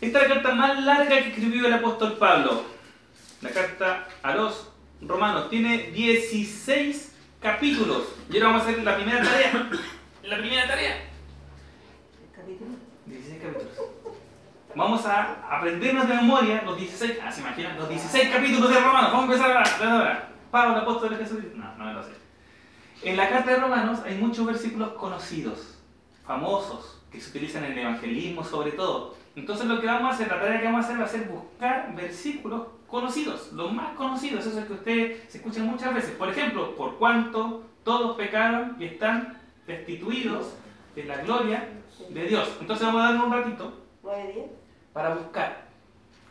Esta es la carta más larga que escribió el apóstol Pablo. La carta a los romanos. Tiene 16 capítulos. Y ahora vamos a hacer la primera tarea. La primera tarea. ¿Capítulo? 16 capítulos. Vamos a aprendernos de memoria los 16, ah, se imaginan, los 16 capítulos de Romanos. Vamos a empezar a ahora. Pablo, apóstol de Jesús. No, no me lo sé. En la carta de Romanos hay muchos versículos conocidos, famosos, que se utilizan en el evangelismo sobre todo. Entonces lo que vamos a hacer, la tarea que vamos a hacer va a ser buscar versículos conocidos, los más conocidos, esos que ustedes se escuchan muchas veces. Por ejemplo, por cuanto todos pecaron y están destituidos de la gloria de Dios. Entonces vamos a dar un ratito para buscar.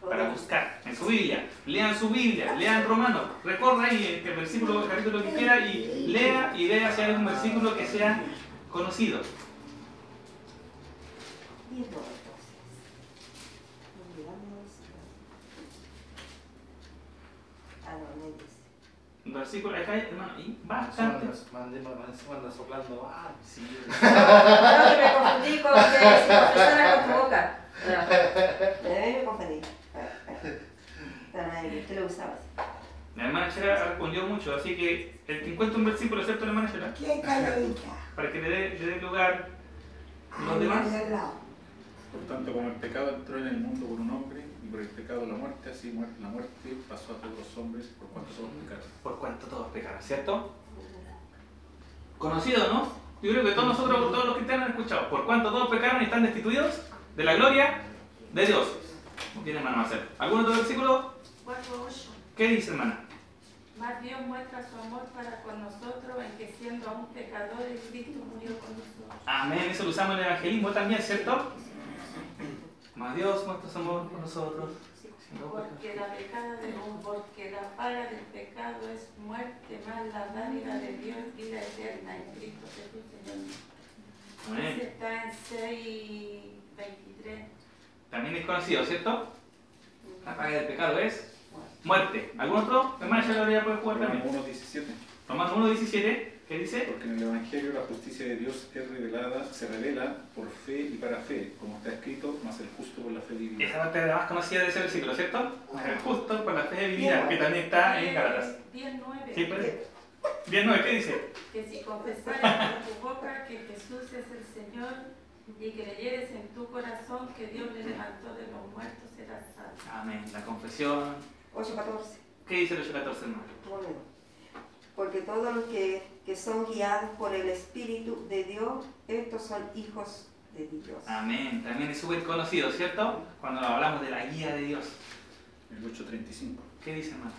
Para buscar en su Biblia. Lean su Biblia, lean Romanos. Recorra ahí el versículo, el capítulo que quiera y lea y vea si hay un versículo que sea conocido. Versículo, acá hay, hermano, y bastante. Mande, manda soplando. Ah, sí. No, que me confundí con que si con tu boca. No, me confundí. Tú lo usabas. La hermana Chera respondió mucho, así que el que encuentre un versículo, excepto la hermana Chera, para que le dé, le dé lugar los demás. Por tanto, como el pecado entró en el mundo por un hombre, y por el pecado la muerte, así la muerte pasó a todos los hombres por cuanto todos pecaron. Por cuanto todos pecaron, ¿cierto? Conocido, ¿no? Yo creo que todos nosotros, todos los cristianos han escuchado. Por cuanto todos pecaron y están destituidos de la gloria de Dios. ¿No tiene hermano hacer? ¿Algún otro versículo? ¿Qué dice hermana? Más Dios muestra su amor para con nosotros en que siendo aún pecadores, Cristo murió con nosotros. Amén, eso lo usamos en el evangelismo también, ¿cierto? Más Dios muestra su amor con nosotros. Porque la, pecada de, porque la paga del pecado es muerte, más la dádiva de Dios, vida eterna en Cristo Jesús, Señor. Amén. Ese está en 6.23. También es conocido, ¿cierto? La paga del pecado es muerte. ¿Algún otro? Hermano, ya lo habría podido jugar Romanos también. 1.17. Romanos 1.17, ¿qué dice? Porque en el Evangelio la justicia de Dios es revelada, se revela por fe y para fe, como está escrito, más el justo por la fe divina. Esa parte de la más conocida de ese versículo, ¿cierto? El justo por la fe divinidad, que también está en Gálatas. 10.9. Sí, pues. ¿qué dice? Que si confesaras con tu boca que Jesús es el Señor y creyeres en tu corazón que Dios le levantó de los muertos, serás salvo. Amén. La confesión. 8.14. ¿Qué dice el 8.14, hermano? Bueno, porque todos los que, que son guiados por el Espíritu de Dios, estos son hijos de Dios. Amén. También es súper conocido, ¿cierto? Cuando hablamos de la guía de Dios. El 8.35. ¿Qué dice, hermano?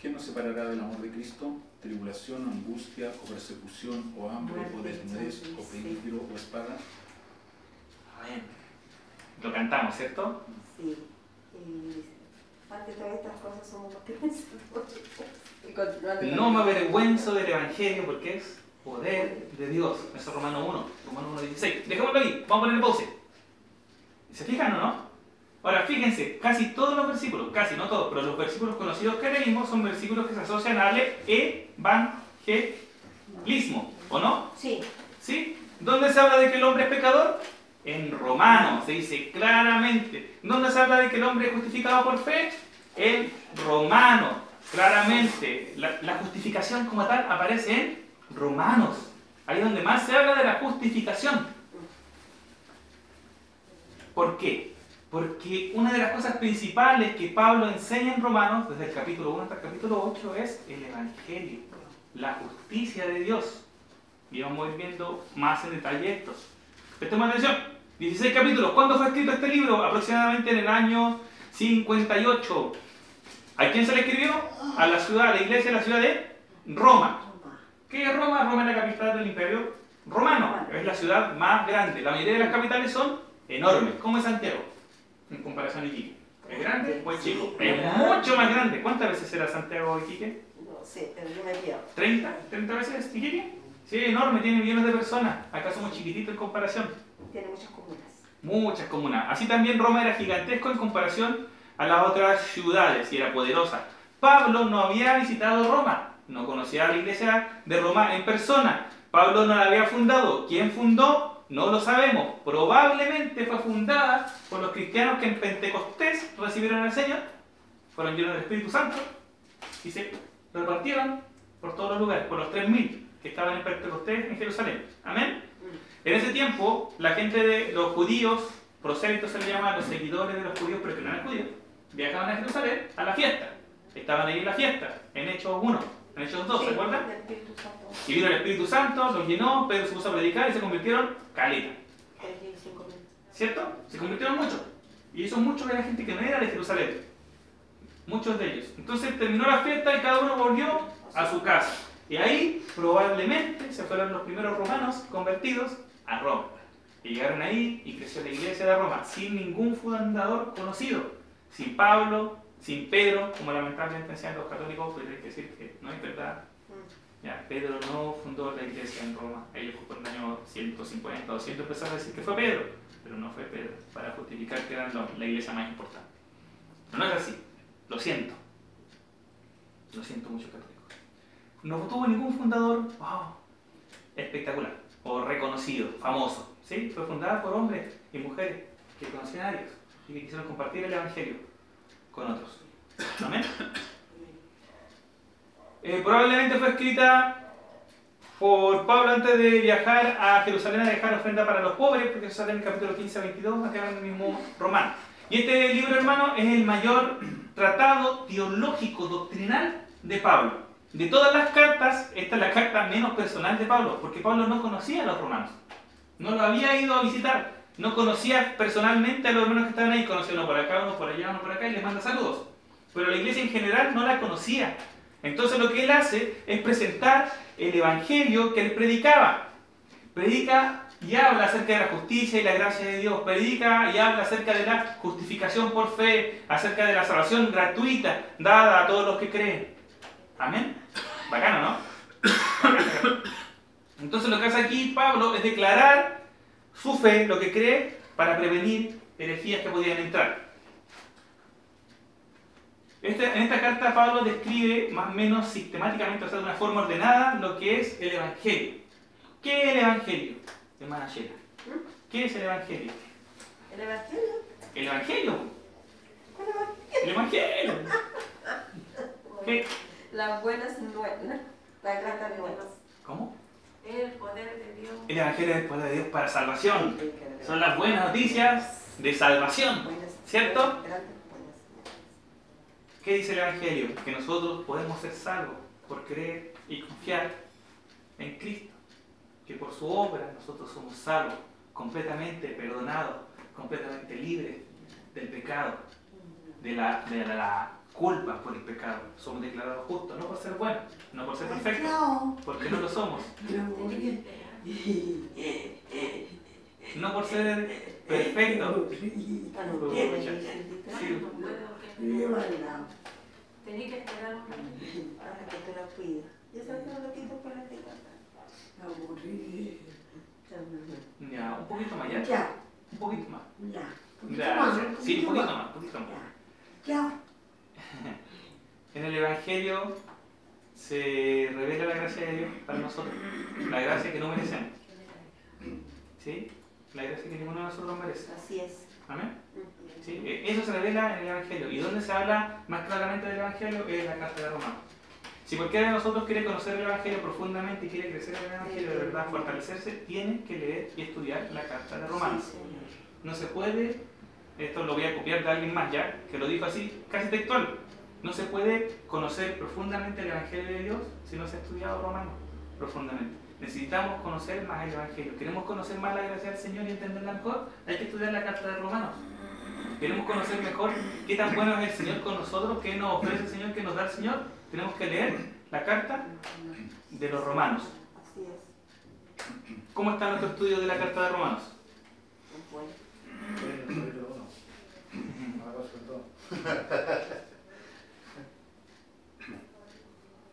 ¿Quién nos separará del amor de Cristo? Tribulación, o angustia, o persecución, o hambre, o desnudez, o sí. peligro, o espada. Amén. Lo cantamos, ¿cierto? Sí. Y estas cosas somos que continuando No me avergüenzo del Evangelio porque es poder de Dios. Eso es Romano 1, Romano 1.16. Dejémoslo ahí, vamos a poner pausa. ¿Se fijan o no? Ahora, fíjense, casi todos los versículos, casi no todos, pero los versículos conocidos que leímos son versículos que se asocian al evangelismo, ¿o no? Sí, ¿Sí? ¿Dónde se habla de que el hombre es pecador? En Romanos, se dice claramente. ¿Dónde se habla de que el hombre es justificado por fe? En Romanos, claramente. La, justificación como tal aparece en Romanos. Ahí es donde más se habla de la justificación. ¿Por qué? Porque una de las cosas principales que Pablo enseña en Romanos, desde el capítulo 1 hasta el capítulo 8, es el Evangelio, la justicia de Dios. Y vamos a ir viendo más en detalle estos. Prestemos atención. 16 capítulos. ¿Cuándo fue escrito este libro? Aproximadamente en el año 58. ¿A quién se le escribió? A la ciudad, a la iglesia de la ciudad de Roma. ¿Qué es Roma? Roma es la capital del imperio romano. Es la ciudad más grande. La mayoría de las capitales son enormes. ¿Cómo es Santiago? En comparación a Iquique. ¿Es grande o es chico? Es mucho más grande. ¿Cuántas veces será Santiago o Iquique? no sé, pierdo. ¿30? ¿30 veces Iquique? Sí, es enorme, tiene millones de personas. Acá somos chiquititos en comparación. Tiene muchas comunas. Muchas comunas. Así también Roma era gigantesco en comparación a las otras ciudades y era poderosa. Pablo no había visitado Roma, no conocía la iglesia de Roma en persona. Pablo no la había fundado. ¿Quién fundó? No lo sabemos. Probablemente fue fundada por los cristianos que en Pentecostés recibieron al Señor, fueron llenos del Espíritu Santo y se repartieron por todos los lugares, por los 3.000 que estaban en Pentecostés en Jerusalén. Amén. En ese tiempo, la gente de los judíos, prosélitos se les llama los seguidores de los judíos, pero que no eran judíos, viajaban a Jerusalén a la fiesta. Estaban ahí en la fiesta, en Hechos 1, en Hechos 2, ¿se acuerdan? Y vino el Espíritu Santo, los llenó, Pedro se puso a predicar y se convirtieron caleta. ¿Cierto? Se convirtieron muchos. Y esos muchos eran gente que no era de Jerusalén. Muchos de ellos. Entonces terminó la fiesta y cada uno volvió a su casa. Y ahí probablemente se fueron los primeros romanos convertidos a Roma. Llegaron ahí y creció la iglesia de Roma sin ningún fundador conocido. Sin Pablo, sin Pedro, como lamentablemente decían los católicos, pero hay que decir que no es verdad. Ya, Pedro no fundó la iglesia en Roma. Ellos por el año 150 o 200 empezaron a decir que fue Pedro, pero no fue Pedro, para justificar que eran la, iglesia más importante. No es así. Lo siento. Lo siento mucho, católicos. No tuvo ningún fundador wow, espectacular o reconocido, famoso. ¿sí? Fue fundada por hombres y mujeres que conocían a Dios y que quisieron compartir el Evangelio con otros. Amén. Eh, probablemente fue escrita por Pablo antes de viajar a Jerusalén a dejar ofrenda para los pobres, porque eso sale en el capítulo 15 a 22, acá en el mismo Romano. Y este libro, hermano, es el mayor tratado teológico doctrinal de Pablo. De todas las cartas, esta es la carta menos personal de Pablo, porque Pablo no conocía a los romanos. No lo había ido a visitar. No conocía personalmente a los hermanos que estaban ahí. Conocía uno por acá, uno por allá, uno por acá y les manda saludos. Pero la iglesia en general no la conocía. Entonces lo que él hace es presentar el evangelio que él predicaba. Predica y habla acerca de la justicia y la gracia de Dios. Predica y habla acerca de la justificación por fe, acerca de la salvación gratuita dada a todos los que creen. Amén. Bacano, ¿no? Entonces lo que hace aquí Pablo es declarar su fe, lo que cree, para prevenir herejías que podían entrar. Este, en esta carta Pablo describe más o menos sistemáticamente, o sea, de una forma ordenada, lo que es el Evangelio. ¿Qué es el Evangelio? Hermana Sheila. ¿Qué es el Evangelio? ¿El Evangelio? El Evangelio. El Evangelio. ¿Qué? Las buenas nuevas. Las grandes nuevas. ¿Cómo? El poder de Dios. El Evangelio es el poder de Dios para salvación. Son las buenas noticias de salvación. ¿Cierto? Buenas. ¿Qué dice el Evangelio? Que nosotros podemos ser salvos por creer y confiar en Cristo. Que por su obra nosotros somos salvos, completamente perdonados, completamente libres del pecado, de la, de la culpa por el pecado. Somos declarados justos, no por ser buenos, no por ser perfectos, porque no lo somos. Que. No por ser perfectos. Ah, puedo que que esperar un ratito. Para que te la cuides. ¿Y esas son los loquitos para la tecla? Ya, un poquito más, ya. Ya, Un poquito más. ya. Gracias. Sí, un poquito más, un poquito más. Ya. En el Evangelio se revela la gracia de Dios para nosotros, la gracia que no merecemos. ¿Sí? La gracia que ninguno de nosotros merece. Así es. Amén. ¿Sí? E- Eso se revela en el Evangelio. ¿Y dónde se habla más claramente del Evangelio? Es en la carta de Romanos. Si cualquiera de nosotros quiere conocer el Evangelio profundamente y quiere crecer en el Evangelio de verdad, fortalecerse, tiene que leer y estudiar la carta de Romanos. No se puede, esto lo voy a copiar de alguien más ya, que lo dijo así, casi textual. No se puede conocer profundamente el Evangelio de Dios si no se ha estudiado Romanos profundamente. Necesitamos conocer más el Evangelio. Queremos conocer más la gracia del Señor y entenderla mejor. Hay que estudiar la carta de Romanos. Queremos conocer mejor qué tan bueno es el Señor con nosotros, qué nos ofrece el Señor, qué nos da el Señor. Tenemos que leer la carta de los Romanos. Así es. ¿Cómo está nuestro estudio de la carta de Romanos? Es bueno. Sí, no soy yo uno. Ahora con todo.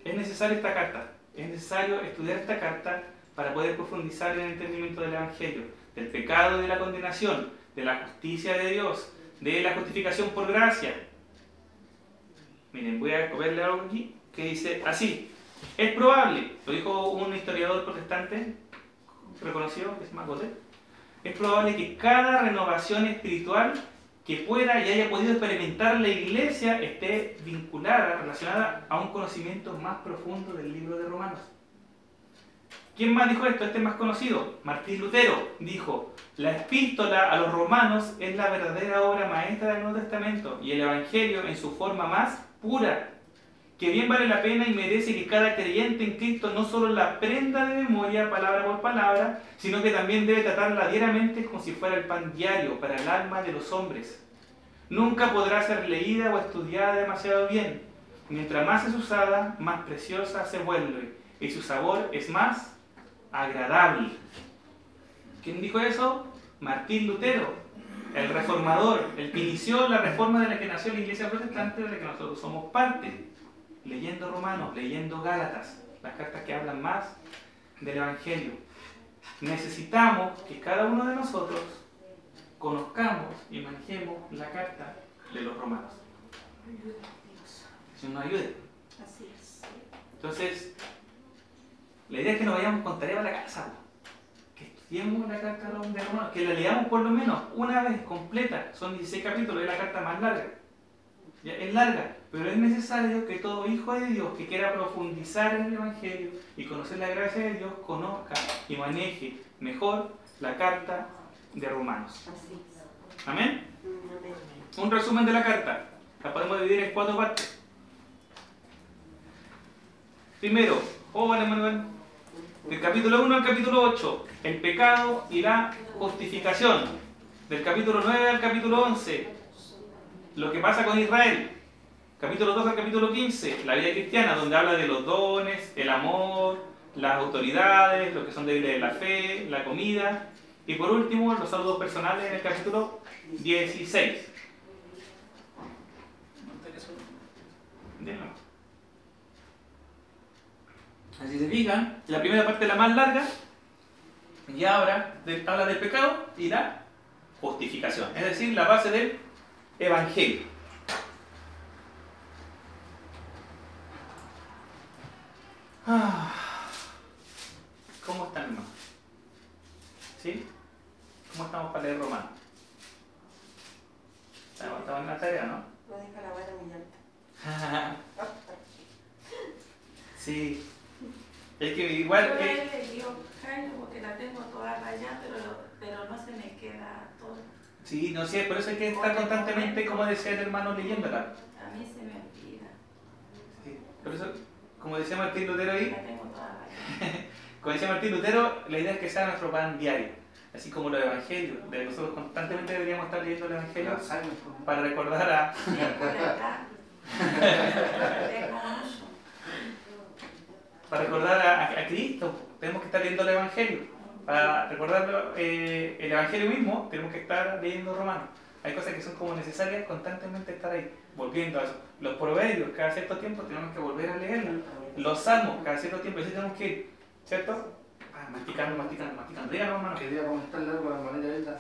Es necesaria esta carta, es necesario estudiar esta carta para poder profundizar en el entendimiento del Evangelio, del pecado y de la condenación, de la justicia de Dios, de la justificación por gracia. Miren, voy a verle algo aquí que dice así. Es probable, lo dijo un historiador protestante reconocido, que se llama Godet, es probable que cada renovación espiritual que pueda y haya podido experimentar la iglesia esté vinculada, relacionada a un conocimiento más profundo del libro de Romanos. ¿Quién más dijo esto? Este es más conocido. Martín Lutero dijo, la epístola a los romanos es la verdadera obra maestra del Nuevo Testamento y el Evangelio en su forma más pura, que bien vale la pena y merece que cada creyente en Cristo no solo la aprenda de memoria palabra por palabra, sino que también debe tratarla diariamente como si fuera el pan diario para el alma de los hombres. Nunca podrá ser leída o estudiada demasiado bien. Mientras más es usada, más preciosa se vuelve y su sabor es más agradable. ¿Quién dijo eso? Martín Lutero, el reformador, el que inició la reforma de la que nació la iglesia protestante, de la que nosotros somos parte leyendo Romanos, leyendo Gálatas, las cartas que hablan más del Evangelio. Necesitamos que cada uno de nosotros conozcamos y manejemos la carta de los romanos. Que nos ayude. Así es. Entonces, la idea es que nos vayamos con tarea a la casa, que estudiemos la carta de los de romanos, que la leamos por lo menos una vez completa. Son 16 capítulos, es la carta más larga. Ya, es larga, pero es necesario que todo hijo de Dios que quiera profundizar en el Evangelio y conocer la gracia de Dios conozca y maneje mejor la carta de Romanos. Amén. Un resumen de la carta. La podemos dividir en cuatro partes. Primero, hola Manuel. Del capítulo 1 al capítulo 8, el pecado y la justificación. Del capítulo 9 al capítulo 11, lo que pasa con Israel. Capítulo 2 al capítulo 15, la vida cristiana, donde habla de los dones, el amor, las autoridades, los que son débiles de la fe, la comida. Y por último, los saludos personales en el capítulo 16. Déjalo. Así se fijan, la primera parte es la más larga, Y ahora habla del pecado y la justificación, es decir, la base del evangelio. Ah, ¿Cómo están, hermano? ¿Sí? ¿Cómo estamos para leer Romano? Estamos, estamos en la tarea, ¿no? No deja la vara muy alta. sí. Es que igual... Yo eh, he leído, Jaime, porque la tengo toda rayada, pero, pero no se me queda todo. Sí, no sé, por eso hay que estar constantemente, como decía el hermano, leyéndola. A mí se me olvida. Sí. Por eso, como decía Martín Lutero ahí, como decía Martín Lutero, la idea es que sea nuestro pan diario. Así como los evangelios. De nosotros constantemente deberíamos estar leyendo el evangelio para recordar a... Para recordar a, a- a Cristo. Tenemos que estar leyendo el Evangelio. Para recordar eh, el Evangelio mismo, tenemos que estar leyendo Romanos. Hay cosas que son como necesarias constantemente estar ahí, volviendo a eso. Los proverbios, cada cierto tiempo tenemos que volver a leerlos. Los salmos, cada cierto tiempo, así tenemos que ir, ¿cierto? Ah, masticando, masticando, masticando. Díganlo, hermano. Quería comentarle algo a la manera ahorita.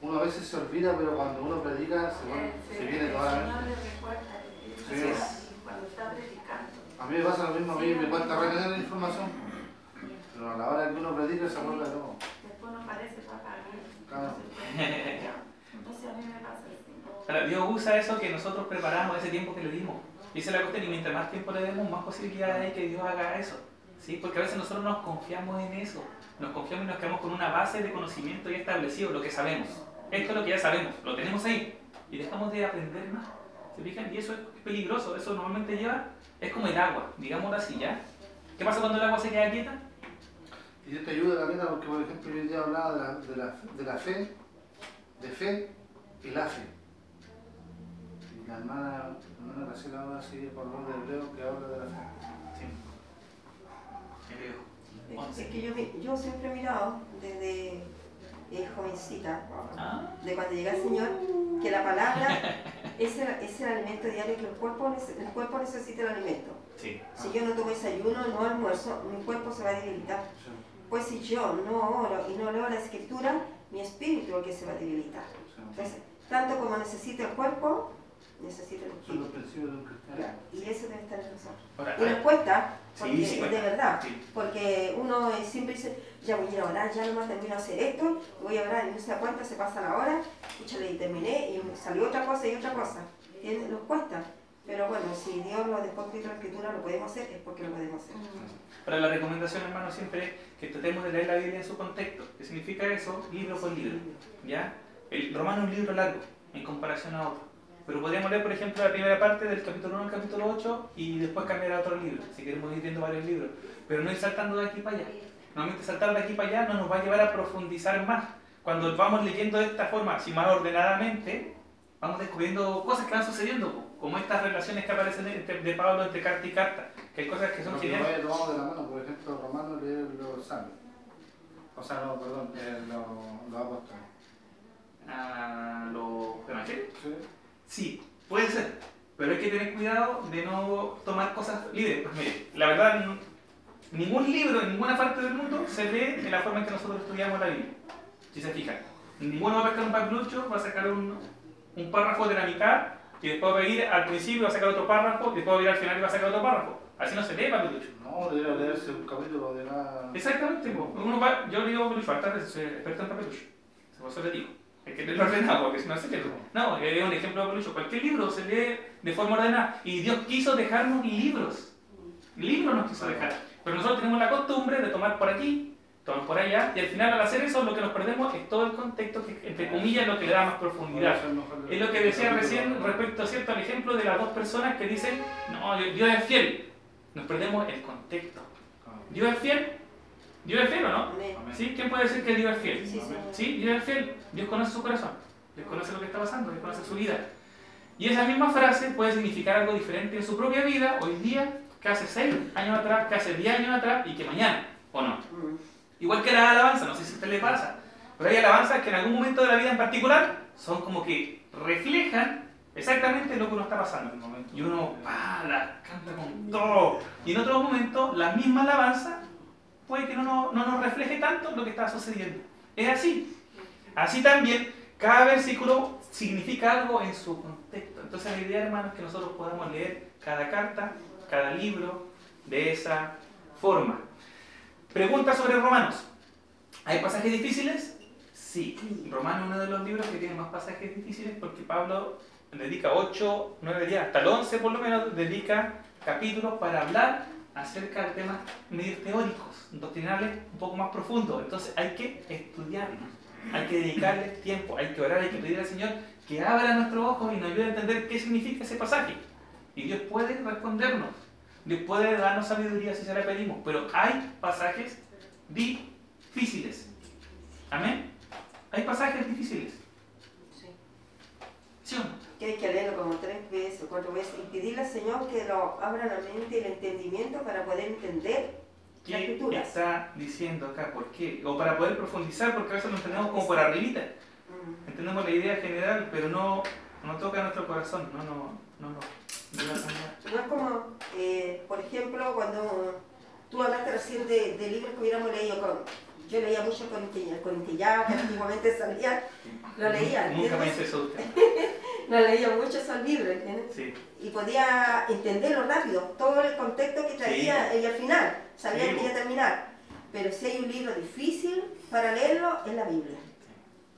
Uno a veces se olvida, pero cuando uno predica, se, pone- se viene toda la Espíritu Sí. Santo cuando está predicando. A mí me pasa lo mismo, a mí me cuesta retener la información. Pero a la hora que uno predica se de todo. Después no parece papá. Claro. Entonces a mí me pasa Dios usa eso que nosotros preparamos, ese tiempo que le dimos. Y es la cuestión, y mientras más tiempo le demos, más posibilidades hay que Dios haga eso. ¿Sí? Porque a veces nosotros nos confiamos en eso. Nos confiamos y nos quedamos con una base de conocimiento ya establecido, lo que sabemos. Esto es lo que ya sabemos, lo tenemos ahí. Y dejamos de aprender más. ¿Se fijan? Y eso es peligroso. Eso normalmente lleva, es como el agua, digámoslo así, ¿ya? ¿Qué pasa cuando el agua se queda quieta? Y esto ayuda también porque, por ejemplo, yo hoy día hablaba de la, de, la, de la fe, de fe y la fe. Y la hermana, la hermana Graciela ahora sigue por el de hebreo que habla de la fe. Sí. Hebreo. Es que yo, yo siempre he mirado desde eh, jovencita, Ah, de cuando llega el Señor, que la palabra es el, es el alimento diario que el cuerpo, el cuerpo necesita el alimento. sí. Si yo no tomo desayuno, no almuerzo, mi cuerpo se va a debilitar. Pues si yo no oro y no leo la escritura, mi espíritu es el que se va a debilitar. Entonces, tanto como necesita el cuerpo, necesita el espíritu. Y eso debe estar en nosotros. Y nos cuesta, Sí, porque sí de verdad, Sí. porque uno siempre dice, ya voy a ir a orar, ya nomás termino de hacer esto, voy a orar y no se da cuenta, se pasa la hora, escúchale, y terminé y salió otra cosa y otra cosa. Nos cuesta. Pero bueno, si Dios lo dejó escrito en la escritura, lo podemos hacer, es porque lo podemos hacer. Para la recomendación, hermano, siempre es que tratemos de leer la Biblia en su contexto. ¿Qué significa eso? Libro por libro. ¿Ya? El romano es un libro largo en comparación a otro. Pero podríamos leer, por ejemplo, la primera parte del capítulo 1 al capítulo 8 y después cambiar a otro libro, si queremos ir viendo varios libros. Pero no ir saltando de aquí para allá. Normalmente saltar de aquí para allá no nos va a llevar a profundizar más. Cuando vamos leyendo de esta forma, así más ordenadamente, vamos descubriendo cosas que van sucediendo, como estas relaciones que aparecen entre- de Pablo entre carta y carta, que hay cosas que son Lo que geniales. vaya tomado de la mano, por ejemplo, Romano los salmos. O sea, no, perdón, eh, los los apóstoles. a los evangelios? ¿Sí? Sí, puede ser, pero hay que tener cuidado de no tomar cosas libres. Pues mire, la verdad, ningún libro en ninguna parte del mundo se lee de la forma en que nosotros estudiamos la Biblia. Si se fijan, ninguno va a pescar un papelucho, va a sacar un, un párrafo de la mitad y después va a ir al principio, va a sacar otro párrafo y después va a ir al final y va a sacar otro párrafo. Así no se lee papelucho. No, debería leerse un capítulo de la... Exactamente, uno va, yo digo papelucho, hartas veces soy experto en papelucho. Por eso le digo. Hay que leerlo ordenado, porque si no se lee. No, es un ejemplo de papelucho. Cualquier libro se lee de forma ordenada. Y Dios quiso dejarnos libros. Libros nos quiso dejar. Pero nosotros tenemos la costumbre de tomar por aquí, tomar por allá, y al final al hacer eso lo que nos perdemos es todo el contexto que, entre comillas, es lo que le da más profundidad. Es lo que decía recién respecto ¿cierto? al ejemplo de las dos personas que dicen, no, Dios es fiel. Nos perdemos el contexto. ¿Dios es fiel? ¿Dios es fiel o no? ¿Sí? ¿Quién puede decir que Dios es fiel? ¿Sí? Dios es fiel. Dios conoce su corazón. Dios conoce lo que está pasando. Dios conoce su vida. Y esa misma frase puede significar algo diferente en su propia vida, hoy día, que hace 6 años atrás, que hace 10 años atrás y que mañana, ¿o no? Igual que la alabanza, no sé si a usted le pasa, pero hay alabanzas que en algún momento de la vida en particular son como que reflejan exactamente lo que uno está pasando en el momento. Y uno, pa, la canta con todo. Y en otro momento, la misma alabanza puede que no, nos- no nos refleje tanto lo que está sucediendo. Es así. Así también, cada versículo significa algo en su contexto. Entonces la idea, hermanos, es que nosotros podamos leer cada carta, cada libro de esa forma. Pregunta sobre Romanos. ¿Hay pasajes difíciles? Sí. Romanos es uno de los libros que tiene más pasajes difíciles porque Pablo dedica 8, 9 días, hasta el 11 por lo menos, dedica capítulos para hablar acerca de temas medio teóricos, doctrinales un poco más profundos. Entonces hay que estudiarlos, hay que dedicarle tiempo, hay que orar, hay que pedir al Señor que abra nuestros ojos y nos ayude a entender qué significa ese pasaje. Y Dios puede respondernos, Dios puede darnos sabiduría si se la pedimos, pero hay pasajes difíciles. Amén. Hay pasajes difíciles. Sí. ¿Sí o no? Que hay que leerlo como tres veces o cuatro veces y pedirle al Señor que lo abra la mente y el entendimiento para poder entender ¿Qué escrituras. está diciendo acá? ¿Por qué? O para poder profundizar, porque a veces lo entendemos como por arribita. Mm. Entendemos la idea general, pero no, no toca nuestro corazón. No, no, no, no. No la sanidad. No es como, eh, por ejemplo, cuando tú hablaste recién de, de libros que hubiéramos leído. Con, yo leía mucho el Corintillado, que antiguamente salía, lo leía. Nunca me hice eso usted. Lo leía mucho esos libros, ¿entiendes? Sí. Y podía entenderlo rápido, todo el contexto que traía y al final, sabía Sí. que iba a terminar. Pero si hay un libro difícil para leerlo, es la Biblia.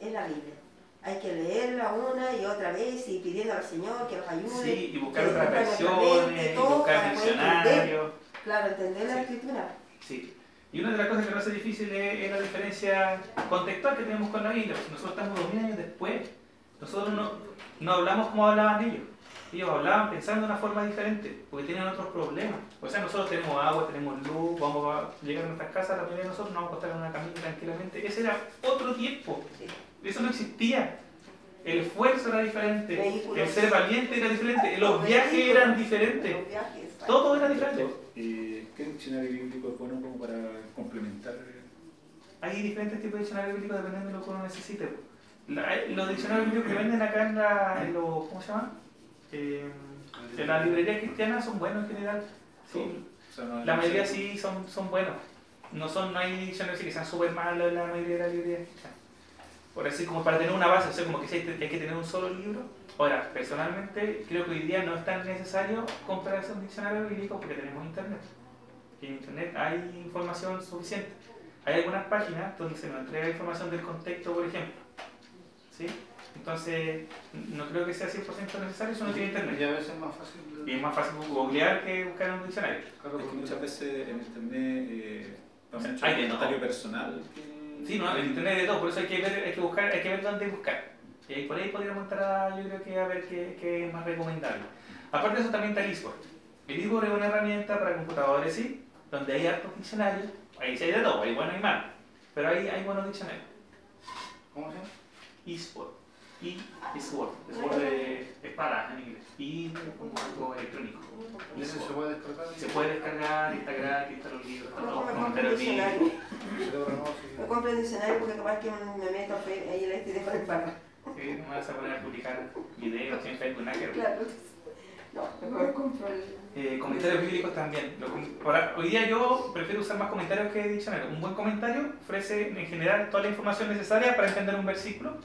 Es la Biblia. Hay que leerla una y otra vez y pidiendo al Señor que nos ayude. Sí, y buscar otras versiones, buscar diccionarios. Claro, entender la Sí. escritura. Sí. Y una de las cosas que nos hace difícil es, es la diferencia contextual que tenemos con la Biblia. Nosotros estamos dos mil años después. Nosotros no, no hablamos como hablaban ellos. Ellos hablaban pensando de una forma diferente, porque tenían otros problemas. O sea, nosotros tenemos agua, tenemos luz, vamos a llegar a nuestras casas, la mayoría de nosotros nos vamos a acostar en una camita tranquilamente. Ese era otro tiempo. Sí. Eso no existía. El esfuerzo era diferente, Vehículos. el ser valiente era diferente, los Los viajes eran diferentes, viajes, todo era diferente. Eh, ¿Qué diccionario bíblico es bueno como para complementar? Hay diferentes tipos de diccionarios bíblicos dependiendo de lo que uno necesite. La- hay- los diccionarios bíblicos que venden acá en, la, en los, ¿cómo se llama? Eh, en la librería cristiana son buenos en general. Sí, la mayoría sí son, son buenos. No, son, no hay diccionarios que sean súper malos en la mayoría de las librerías cristianas. Por así como para tener una base, o sea, como que si hay, hay que tener un solo libro. Ahora, personalmente creo que hoy día no es tan necesario comprarse un diccionario bíblico porque tenemos internet. Y en internet hay información suficiente. Hay algunas páginas donde se nos entrega información del contexto, por ejemplo. ¿Sí? Entonces, no creo que sea 100% necesario si uno tiene Y internet. a veces es más fácil. Y es más fácil googlear que buscar en un diccionario. Claro, porque muchas veces en internet eh, Hay todo. comentario personal. que- Sí, no, el internet de todo, por eso hay que ver, hay que buscar, hay que ver dónde buscar. Y ahí por ahí podríamos entrar a, yo creo que a ver qué, qué es más recomendable. Aparte de eso también está el eSword. El eSword es una herramienta para computadores, sí, donde hay hartos diccionarios, ahí sí hay de todo, hay bueno y malo, pero ahí hay buenos diccionarios. ¿Cómo se llama? eSword. Y eSword, Sword de espada en inglés. Y como algo electrónico. ¿Y ese se puede descargar? Se puede descargar, está gratis, está los libros, está todo, un. Cerebro no, compro el diccionario porque capaz que me meto ahí el este y dejo el barra. Sí, no me vas a poner a publicar videos en Facebook, nada que ver. Claro. No, mejor compro el. Eh, comentarios bíblicos también. Hoy día yo prefiero usar más comentarios que diccionario. Un buen comentario ofrece en general toda la información necesaria para entender un versículo,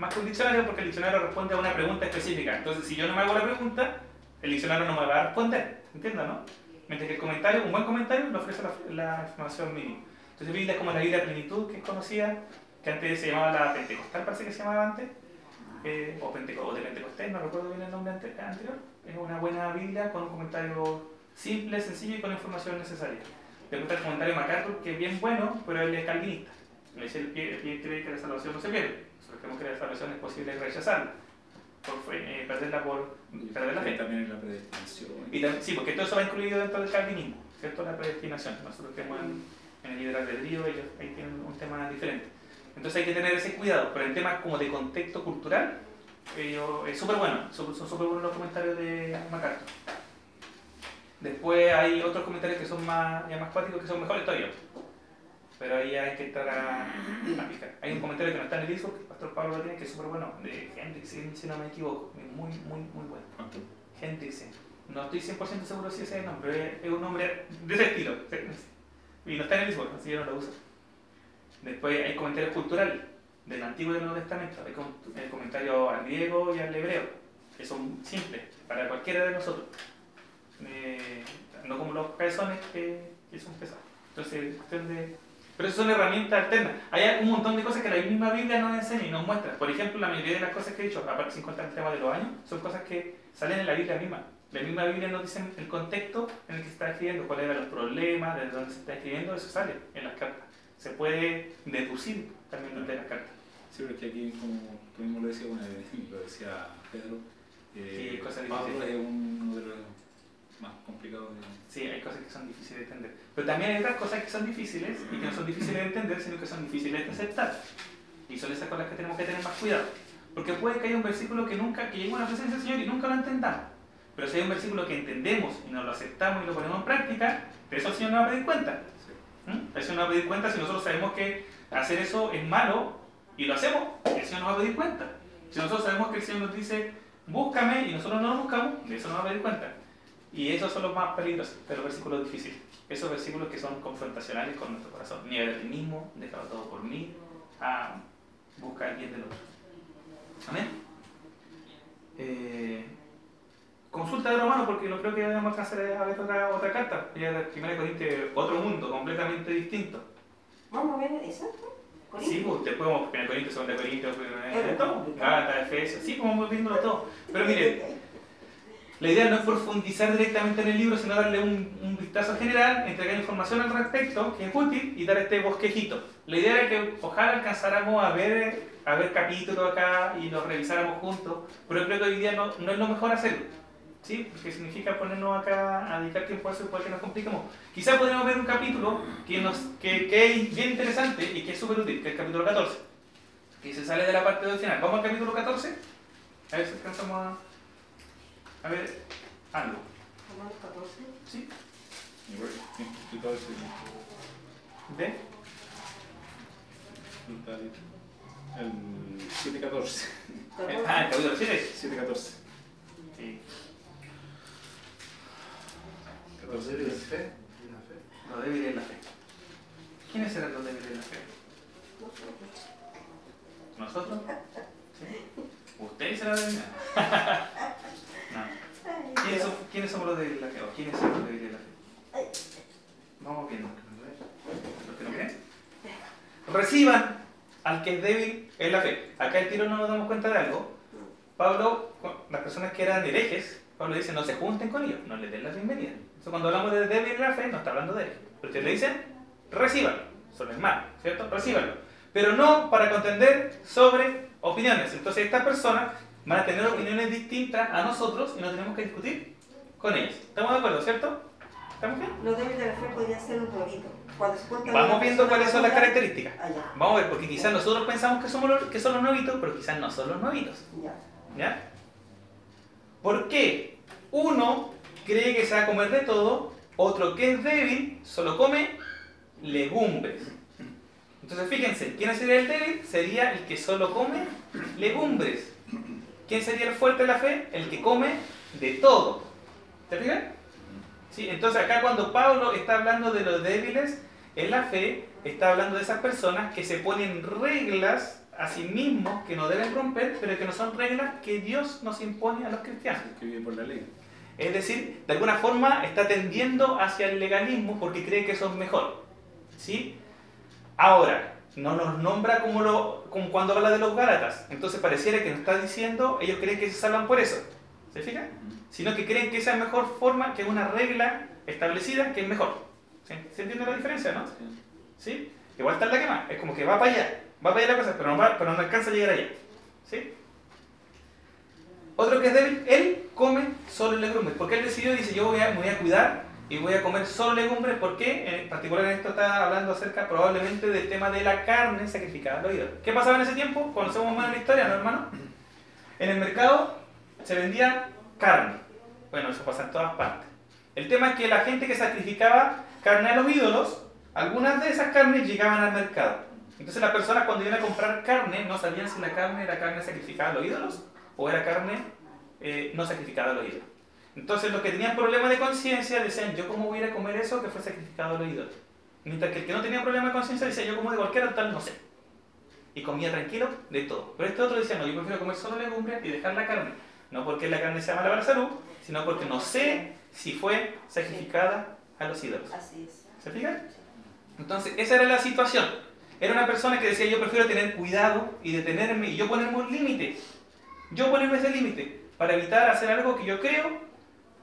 más que un diccionario, porque el diccionario responde a una pregunta específica. Entonces, si yo no me hago la pregunta, el diccionario no me va a responder. ¿Entiendes, no? Mientras que el comentario, un buen comentario, le ofrece la, la información mínima. Entonces, Biblia es como la Biblia Plenitud, que es conocida, que antes se llamaba la Pentecostal, parece que se llamaba antes, eh, o, Penteco- o de Pentecostés, no recuerdo bien el nombre ante- anterior. Es una buena Biblia con un comentario simple, sencillo y con información necesaria. Después está el comentario de MacArthur, que es bien bueno, pero él es calvinista. Le dice, el pie, el pie cree que la salvación no se pierde. Creemos que la salvación es posible rechazarla, por eh, perderla por perder la fe. También en la predestinación. Y sí, porque todo eso va incluido dentro del calvinismo, ¿cierto? La predestinación. Nosotros creemos en, en el libre albedrío, ellos ahí tienen un tema diferente. Entonces hay que tener ese cuidado, pero en temas como de contexto cultural, ellos- es súper bueno, son son súper buenos los comentarios de MacArthur. Después hay otros comentarios que son más, ya más cuáticos, que son mejores todavía. Pero ahí hay que entrar a, a picar. Hay un comentario que no está en el disco, que el pastor Pablo lo tiene, que es súper bueno, de Hendrix, si no me equivoco. Muy, muy, muy bueno. ¿Cuánto? Hendrickson. No estoy 100% seguro si ese es el nombre, es- un nombre de ese estilo. Y no está en el libro, así que yo no lo uso. Después hay comentarios culturales del Antiguo y del Nuevo Testamento. Hay el comentario al griego y al hebreo, que son simples para cualquiera de nosotros. Eh, no como los cabezones que, que son pesados. Entonces, cuestión de... Pero eso son herramientas alternas. Hay un montón de cosas que la misma Biblia nos enseña y nos muestra. Por ejemplo, la mayoría de las cosas que he dicho, aparte sin contar el tema de los años, son cosas que salen en la Biblia misma. La misma Biblia nos dice el contexto en el que se está escribiendo, cuáles eran los problemas, desde dónde se está escribiendo, eso sale en las cartas. Se puede deducir también de las cartas. Sí, pero es que aquí, como tú mismo lo decías, bueno, lo decía Pedro, eh, Sí, cosas Pablo es uno de los más complicados de... Sí, hay cosas que son difíciles de entender. Pero también hay otras cosas que son difíciles y que no son difíciles de entender, sino que son difíciles de aceptar. Y son esas con las que tenemos que tener más cuidado. Porque puede que haya un versículo que nunca, que llegue a la presencia del Señor y nunca lo entendamos. Pero si hay un versículo que entendemos y nos lo aceptamos y lo ponemos en práctica, de eso el Señor nos va a pedir cuenta. ¿Mm? El Señor nos va a pedir cuenta si nosotros sabemos que hacer eso es malo y lo hacemos, el Señor nos va a pedir cuenta. Si nosotros sabemos que el Señor nos dice, búscame y nosotros no lo buscamos, de eso nos va a pedir cuenta. Y esos son los más peligrosos de los versículos difíciles. Esos versículos que son confrontacionales con nuestro corazón. Niega de ti mismo, déjalo todo por mí, ah, busca el bien del otro. Amén. Eh, consulta de Romano porque no creo que a alcanzar a ver otra, otra carta. Ya de 1 Corintios, otro mundo completamente distinto. Vamos a ver eso. Sí, pues después vamos a 1 Corintios, 2 Corintios, Es todo. Gálatas, Efesios, sí, como vamos viéndolo todo. Pero miren, la idea no es profundizar directamente en el libro, sino darle un, un vistazo general, entregar información al respecto, que es útil, y dar este bosquejito. La idea era que ojalá alcanzáramos a ver, a ver capítulos acá y los revisáramos juntos, pero creo que hoy día no, no es lo mejor hacerlo. ¿Sí? Porque significa ponernos acá a dedicar tiempo a eso puede que nos compliquemos. Quizás podríamos ver un capítulo que, nos, que, que es bien interesante y que es súper útil, que es el capítulo 14, que se sale de la parte doctrinal. ¿Vamos al capítulo 14? A ver si alcanzamos a... A ver, algo. Romanos 14. ¿Sí? Igual, todo ese- ¿De? El 714. Eh, Ah, el capítulo 7. 714. Sí. Los débiles de fe y la fe. Los débiles de la fe. ¿Quiénes eran los débiles de la fe? ¿Nosotros? ¿Sí? ¿Ustedes serán los débiles? ¿Quiénes, son- ¿Quiénes somos los de la? ¿O quiénes son los de la fe? Vamos viendo. ¿Los que no creen? Reciban al que es débil en la fe. Acá el tiro no nos damos cuenta de algo. Pablo, las personas que eran herejes, Pablo dice, no se junten con ellos, no les den la bienvenida. Entonces cuando hablamos de débil en la fe, no está hablando de hereje. Pero ustedes le dicen, recíbanlo. Son hermanos, ¿cierto? Recíbanlo. Pero no para contender sobre opiniones. Entonces estas personas van a tener opiniones distintas a nosotros y no tenemos que discutir con ellas. ¿Estamos de acuerdo, cierto? ¿Estamos bien? Los débiles de la fe podrían ser un juntan Vamos viendo cuáles son las características. Ah. Vamos a ver, porque quizás nosotros pensamos que, somos los, que son los nuevitos, pero quizás no son los nuevitos. Ya. ¿Ya? ¿Por qué? Uno cree que se va a comer de todo, otro que es débil solo come legumbres. Entonces fíjense, ¿quién sería el débil? Sería el que solo come legumbres. ¿Quién sería el fuerte de la fe? El que come de todo. ¿Te fijas? Sí, entonces acá cuando Pablo está hablando de los débiles en la fe, está hablando de esas personas que se ponen reglas a sí mismos que no deben romper, pero que no son reglas que Dios nos impone a los cristianos. que vive por la ley. Es decir, de alguna forma está tendiendo hacia el legalismo porque cree que eso es mejor. ¿Sí? Ahora, no nos nombra como, lo, como cuando habla de los Gálatas. Entonces pareciera que nos está diciendo, ellos creen que se salvan por eso. ¿Se fijan? Sino que creen que esa es mejor forma, que es una regla establecida que es mejor. ¿Se, se entiende la diferencia, no? ¿Sí? Igual está en la quema. Es como que va para allá. Va para allá la cosa, pero no, va, pero no alcanza a llegar allá. ¿Sí? Otro que es débil, él come solo legumbres. Porque él decidió, dice, yo voy a, me voy a cuidar y voy a comer solo legumbres. ¿Por qué? En particular en esto está hablando acerca probablemente del tema de la carne sacrificada al oído. ¿Qué pasaba en ese tiempo? Conocemos más la historia, ¿no, hermano? En el mercado se vendía carne. Bueno, eso pasa en todas partes. El tema es que la gente que sacrificaba carne a los ídolos, algunas de esas carnes llegaban al mercado. Entonces las personas cuando iban a comprar carne no sabían si la carne era carne sacrificada a los ídolos o era carne eh, no sacrificada a los ídolos. Entonces los que tenían problemas de conciencia decían, yo cómo voy a ir a comer eso que fue sacrificado a los ídolos. Mientras que el que no tenía problema de conciencia decía, yo como de cualquier tal, no sé. Y comía tranquilo de todo. Pero este otro decía, no, yo prefiero comer solo legumbres y dejar la carne. No porque la carne sea mala para la salud, sino porque no sé si fue sacrificada a los ídolos. Así es. ¿Se fijan? Entonces, esa era la situación. Era una persona que decía, yo prefiero tener cuidado y detenerme y yo ponerme un límite. Yo ponerme ese límite para evitar hacer algo que yo creo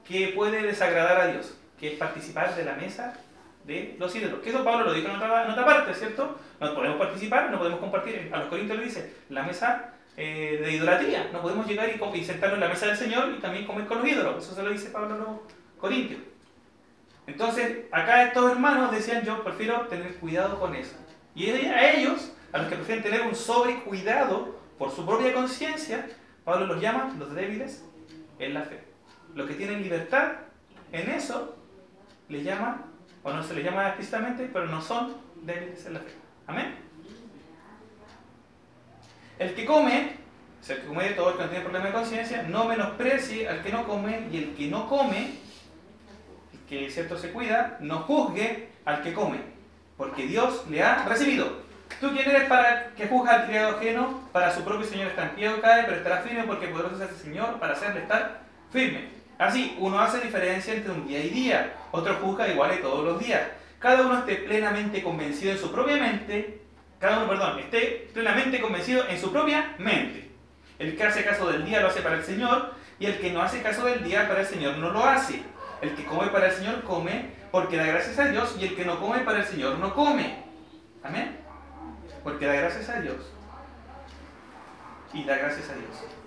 que puede desagradar a Dios, que es participar de la mesa de los ídolos. Que eso Pablo lo dijo en otra, parte, ¿cierto? No podemos participar, no podemos compartir. A los Corintios le dice, la mesa eh, de idolatría. No podemos llegar y, y sentarnos en la mesa del Señor y también comer con los ídolos. Eso se lo dice Pablo a los Corintios. Entonces, acá estos hermanos decían, yo prefiero tener cuidado con eso. Y a ellos, a los que prefieren tener un sobrecuidado por su propia conciencia, Pablo los llama los débiles en la fe. Los que tienen libertad en eso, les llama, o no se les llama explícitamente, pero no son débiles en la fe. Amén. El que come, o sea, el que come de todo, el que no tiene problema de conciencia, no menosprecie al que no come, y el que no come, el que cierto se cuida, no juzgue al que come, porque Dios le ha recibido. ¿Tú quién eres para que juzgue al criado ajeno? Para su propio Señor está en pie o cae, pero estará firme porque poderoso es el Señor para hacerle estar firme. Así, uno hace diferencia entre un día y día, otro juzga igual todos los días. Cada uno esté plenamente convencido en su propia mente, cada uno, perdón, esté plenamente convencido en su propia mente. El que hace caso del día lo hace para el Señor, y el que no hace caso del día para el Señor no lo hace. El que come para el Señor come porque da gracias a Dios, y el que no come para el Señor no come. Amén. Porque da gracias a Dios. Y da gracias a Dios.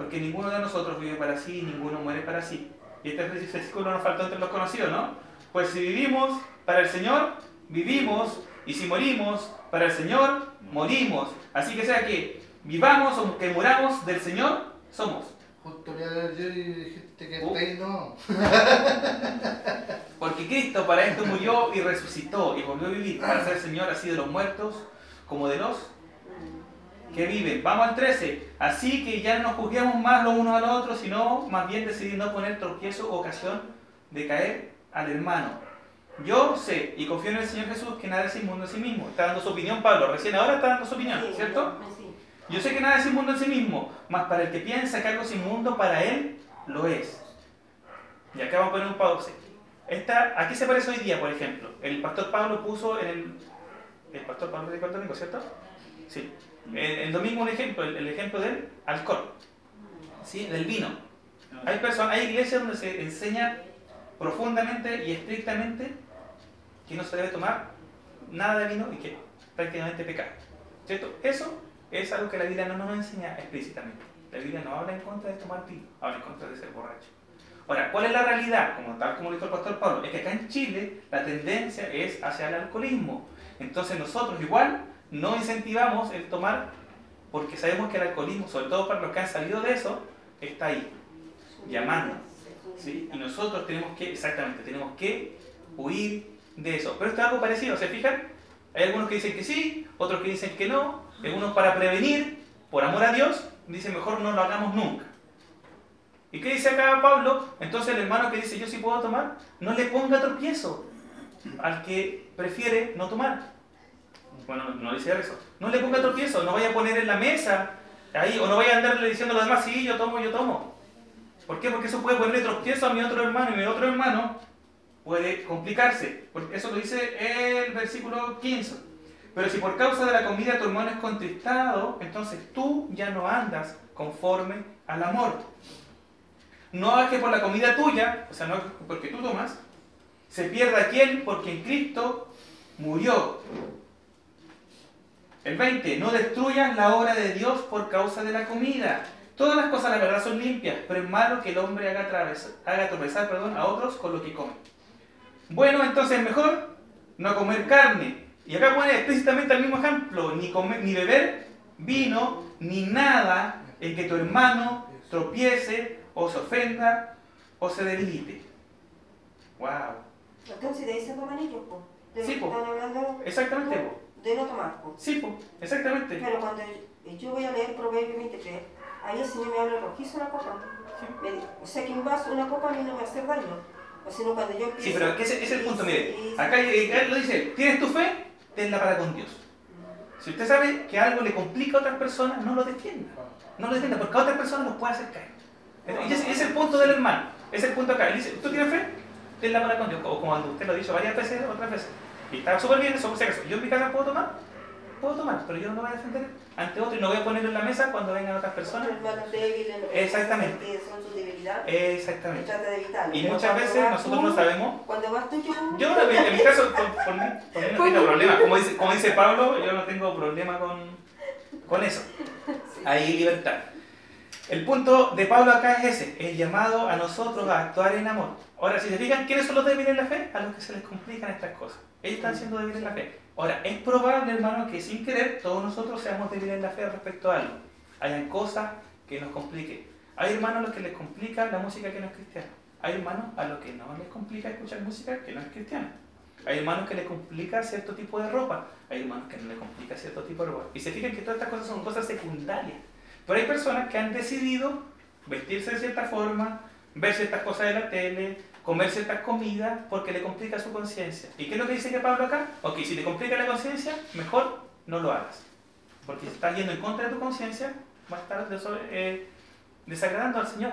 Porque ninguno de nosotros vive para sí y ninguno muere para sí. Y este versículo nos faltó entre los conocidos, ¿no? Pues si vivimos para el Señor, vivimos. Y si morimos para el Señor, morimos. Así que sea que vivamos o que muramos del Señor, somos. Justo voy a yo y dijiste que Uh. está ahí, no. Porque Cristo para esto murió y resucitó y volvió a vivir para ser Señor así de los muertos como de los que viven. Vamos al 13. Así que ya no nos juzguemos más los unos a los otros, sino más bien decidir no poner tropiezo o ocasión de caer al hermano. Yo sé y confío en el Señor Jesús que nada es inmundo en sí mismo. Está dando su opinión Pablo, recién ahora está dando su opinión, Sí, ¿cierto? sí. Yo sé que nada es inmundo en sí mismo, mas para el que piensa que algo es inmundo, para él lo es. Y acá vamos a poner un pause. Esta, ¿A qué se parece hoy día, por ejemplo? El pastor Pablo puso en el... El pastor Pablo de domingo, ¿cierto? Sí. El, domingo un ejemplo, el, el ejemplo del alcohol, ¿sí? del vino. Hay, personas, hay iglesias donde se enseña profundamente y estrictamente que no se debe tomar nada de vino y que prácticamente pecar. ¿Cierto? Eso es algo que la Biblia no nos enseña explícitamente. La Biblia no habla en contra de tomar vino, habla en contra de ser borracho. Ahora, ¿cuál es la realidad? Como tal como lo dijo el pastor Pablo, es que acá en Chile la tendencia es hacia el alcoholismo. Entonces nosotros igual no incentivamos el tomar porque sabemos que el alcoholismo, sobre todo para los que han salido de eso, está ahí, llamando. ¿sí? Y nosotros tenemos que, exactamente, tenemos que huir de eso. Pero esto es algo parecido, ¿se fijan? Hay algunos que dicen que sí, otros que dicen que no, algunos para prevenir, por amor a Dios, dicen mejor no lo hagamos nunca. ¿Y qué dice acá Pablo? Entonces el hermano que dice yo sí puedo tomar, no le ponga tropiezo al que prefiere no tomar. Bueno, no dice eso. No le ponga tropiezo, no vaya a poner en la mesa ahí, o no vaya a andarle diciendo a los demás, sí, yo tomo, yo tomo. ¿Por qué? Porque eso puede ponerle tropiezo a mi otro hermano y mi otro hermano puede complicarse. Eso lo dice el versículo 15. Pero si por causa de la comida tu hermano es contristado, entonces tú ya no andas conforme al amor. No hagas que por la comida tuya, o sea, no porque tú tomas, se pierda aquel porque en Cristo murió. El 20, no destruyas la obra de Dios por causa de la comida. Todas las cosas, la verdad, son limpias, pero es malo que el hombre haga, tropezar perdón, a otros con lo que come. Bueno, entonces es mejor no comer carne. Y acá pone explícitamente el mismo ejemplo, ni, comer, ni beber vino, ni nada en que tu hermano tropiece o se ofenda o se debilite. ¡Wow! Entonces de se toman ellos, Sí, po. Exactamente, po. De no tomar, po. Sí, po, exactamente. Pero cuando yo voy a leer Proverbios 23, ahí el Señor me habla rojizo la copa. Me dice, o sea que un vaso, una copa a mí no me hace daño. O si no, cuando yo empiezo... Sí, pero ese, ese es el punto, mire. Sí, sí. Acá eh, él lo dice, ¿tienes tu fe? Tenla para con Dios. Si usted sabe que algo le complica a otras personas, no lo defienda. No lo defienda, porque a otras personas los puede hacer caer. Y ese, es el punto del hermano. Es el punto acá. Él dice, ¿tú tienes fe? Tenla para con Dios. O como usted lo ha dicho varias veces, otras veces. Y está súper bien eso, por si acaso. ¿Yo en mi casa puedo tomar? Puedo tomar, pero yo no lo voy a defender ante otro y no voy a ponerlo en la mesa cuando vengan otras personas. Exactamente. que son sus debilidades, Exactamente. trata de evitarlo. Y muchas veces nosotros no sabemos Cuando vas tú, yo... Yo no, en mi caso, por, por mí, por mí no tengo problema. Como dice, como dice Pablo, yo no tengo problema con, con eso. Hay libertad. El punto de Pablo acá es ese, el llamado a nosotros a actuar en amor. Ahora, si se fijan, ¿quiénes son los débiles en la fe? A los que se les complican estas cosas. Ellos están siendo débiles en la fe. Ahora, es probable, hermano, que sin querer todos nosotros seamos débiles en la fe respecto a algo. Hayan cosas que nos compliquen. Hay hermanos a los que les complica la música que no es cristiana. Hay hermanos a los que no les complica escuchar música que no es cristiana. Hay hermanos que les complica cierto tipo de ropa. Hay hermanos que no les complica cierto tipo de ropa. Y se fijan que todas estas cosas son cosas secundarias. Pero hay personas que han decidido vestirse de cierta forma, ver ciertas cosas de la tele, comer ciertas comidas porque le complica su conciencia. ¿Y qué es lo que dice que Pablo acá? Ok, si te complica la conciencia, mejor no lo hagas. Porque si estás yendo en contra de tu conciencia, va a estar eh, desagradando al Señor.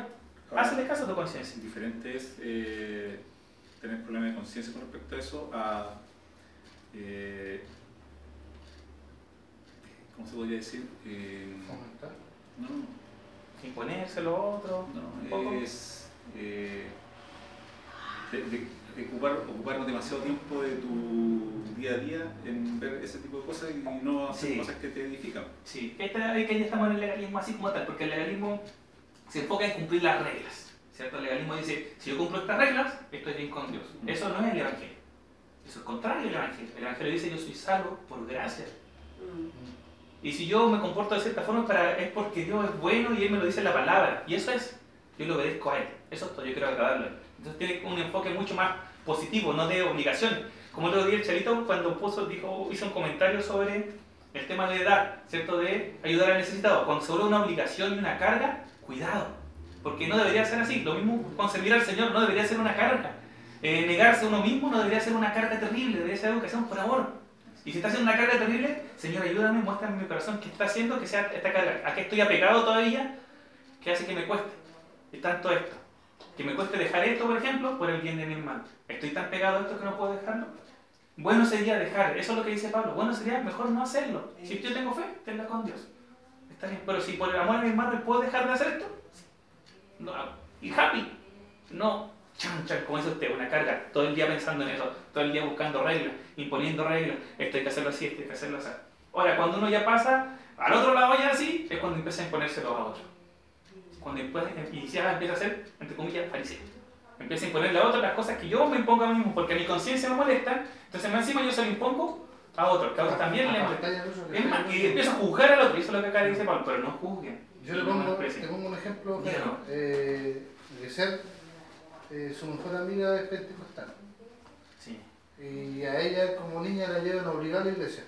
Ahora, Hazle caso a tu conciencia. Diferente es eh, tener problemas de conciencia con respecto a eso a. eh, ¿Cómo se podría decir? Eh, Fomentar. no, Imponerse lo otro. no, es. eh, de, de- de ocupar, ocupar demasiado tiempo de tu día a día en ver ese tipo de cosas y no hacer Sí. cosas que te edifican. Sí, esta, es que ya estamos en el legalismo así como tal, porque el legalismo se enfoca en cumplir las reglas. ¿cierto? El legalismo dice, si yo cumplo estas reglas, estoy bien con Dios. Eso no es el Evangelio. Eso es contrario al Evangelio. El Evangelio dice, yo soy salvo por gracia. Mm. Y si yo me comporto de cierta forma para, es porque Dios es bueno y Él me lo dice en la palabra. Y eso es, yo le obedezco a Él. Eso es todo, yo quiero agradarle. Entonces tiene un enfoque mucho más positivo, no de obligación. Como otro día el Chavito cuando puso, dijo, hizo un comentario sobre el tema de dar, ¿cierto? De ayudar al necesitado. Cuando se vuelve una obligación y una carga, cuidado. Porque no debería ser así. Lo mismo con servir al Señor no debería ser una carga. Eh, negarse a uno mismo no debería ser una carga terrible, debería ser hacemos por amor. Y si está haciendo una carga terrible, Señor, ayúdame, muéstrame en mi corazón qué está haciendo que sea esta carga. ¿A qué estoy apegado todavía? ¿Qué hace que me cueste? Y tanto esto. Que me cueste dejar esto, por ejemplo, por el bien de mi hermano. ¿Estoy tan pegado a esto que no puedo dejarlo? Bueno sería dejar, eso es lo que dice Pablo. Bueno sería mejor no hacerlo. Si yo tengo fe, tenla con Dios. Está bien. Pero si por el amor a mi hermano puedo dejar de hacer esto, no, y happy. No, chan, chan, como dice usted, una carga, todo el día pensando en eso, todo el día buscando reglas, imponiendo reglas, esto hay que hacerlo así, esto hay que hacerlo así. Ahora, cuando uno ya pasa al otro lado ya así, es cuando empieza a imponérselo a otro. Cuando después, y ya empieza a ser, entre comillas, fariseo. Empieza a imponerle a otro las cosas que yo me impongo a mí mismo, porque a mi conciencia me molesta, entonces más encima yo se lo impongo a otro, que a otro también le molesta. Es más, y empiezo a juzgar al otro, y eso es lo que acá dice Pablo, pero no juzguen. Yo le pongo, menosprecien. te pongo un ejemplo. Dígalo. Eh, Giselle, eh, su mejor amiga es pentecostal. Sí. Y a ella como niña la llevan a obligar a la iglesia.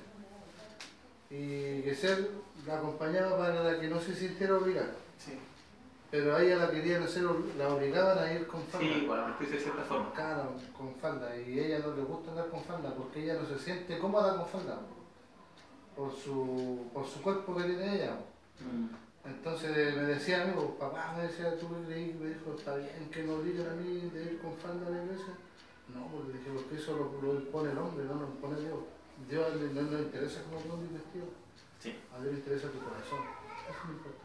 Y Giselle la acompañaba para que no se sintiera obligada. Sí. Pero a ella la querían hacer, la obligaban a ir con falda. Sí, bueno, vestirse de cierta forma. Claro, con falda. Y a ella no le gusta andar con falda porque ella no se siente cómoda con falda. Por su, por su cuerpo que tiene ella. Entonces me decía a mí, pues, papá me decía, tú me creí, me dijo, está bien que me obliguen a mí de ir con falda a la iglesia. No, porque dije, porque eso lo, lo impone el hombre, no lo impone Dios. Dios le- no le interesa cómo tú vestido. Sí. A Dios le interesa tu corazón. Eso es importante.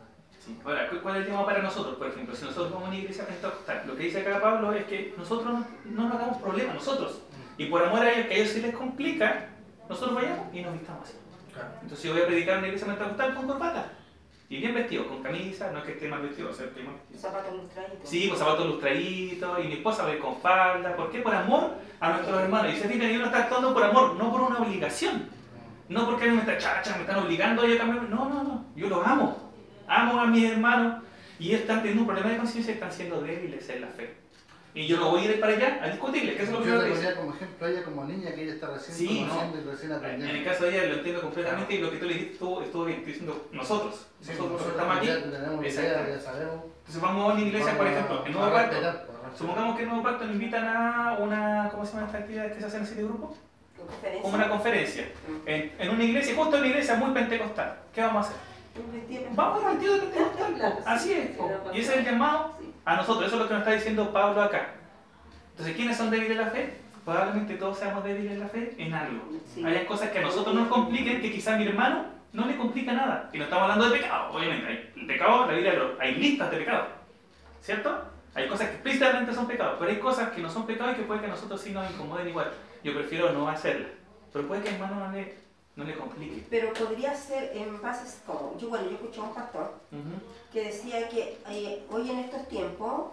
Sí. Ahora, ¿cu- ¿cuál es el tema para nosotros? Por ejemplo, si nosotros vamos a una iglesia pentecostal, lo que dice acá Pablo es que nosotros no, no nos hagamos problema, nosotros. Y por amor a ellos, que a ellos sí les complica, nosotros vayamos y nos vistamos así. Claro. Entonces yo voy a predicar en una iglesia pentecostal con corbata. Y bien vestido, con camisa, no es que esté mal vestido, o sea, estoy mal vestido. Zapatos lustraditos. Sí, con zapatos lustraditos, y mi esposa va a ir con falda. ¿Por qué? Por amor a nuestros hermanos. Y se fijan que uno está actuando por amor, no por una obligación. No porque a mí me están, chacha, me están obligando a yo a cambiar. No, no, no. Yo los amo. Amo a mis hermanos. Y ellos están teniendo un problema de conciencia y están siendo débiles en la fe. Y yo no voy a ir para allá a discutirles, que es lo Yo que yo dice. ponía como ejemplo a ella como niña que ella está recién Sí, conociendo y recién En aprendiendo. el caso de ella lo entiendo completamente y lo que tú le dijiste estuvo, estuvo bien. Estoy diciendo nosotros. Sí, Nosotros nosotros estamos aquí. ya tenemos idea, ya sabemos. Entonces vamos a una iglesia, por ejemplo, a- en Nuevo respetar. Supongamos que el nuevo pacto nos invitan a una, ¿cómo se llama esta actividad que se hacen así de grupo? Conferencia. Como una conferencia. Mm. En, en una iglesia, justo en una iglesia muy pentecostal. ¿Qué vamos a hacer? Vamos al vestido de pentecostal. po. Así es. Y ese es el llamado a nosotros. Eso es lo que nos está diciendo Pablo acá. Entonces, ¿quiénes son débiles en la fe? Probablemente todos seamos débiles en la fe en algo. Sí. Hay cosas que a nosotros nos compliquen que quizá a mi hermano no le complica nada. Y no estamos hablando de pecado, obviamente. Hay, el pecado, la lo- hay listas de pecados. ¿Cierto? Hay cosas que explícitamente son pecados, pero hay cosas que no son pecados y que puede que a nosotros sí nos incomoden igual. Yo prefiero no hacerlas. Pero puede que a mi hermano no le, no le complique. Pero podría ser en bases como, yo bueno, yo escuché a un pastor Ujú. que decía que eh, hoy en estos tiempos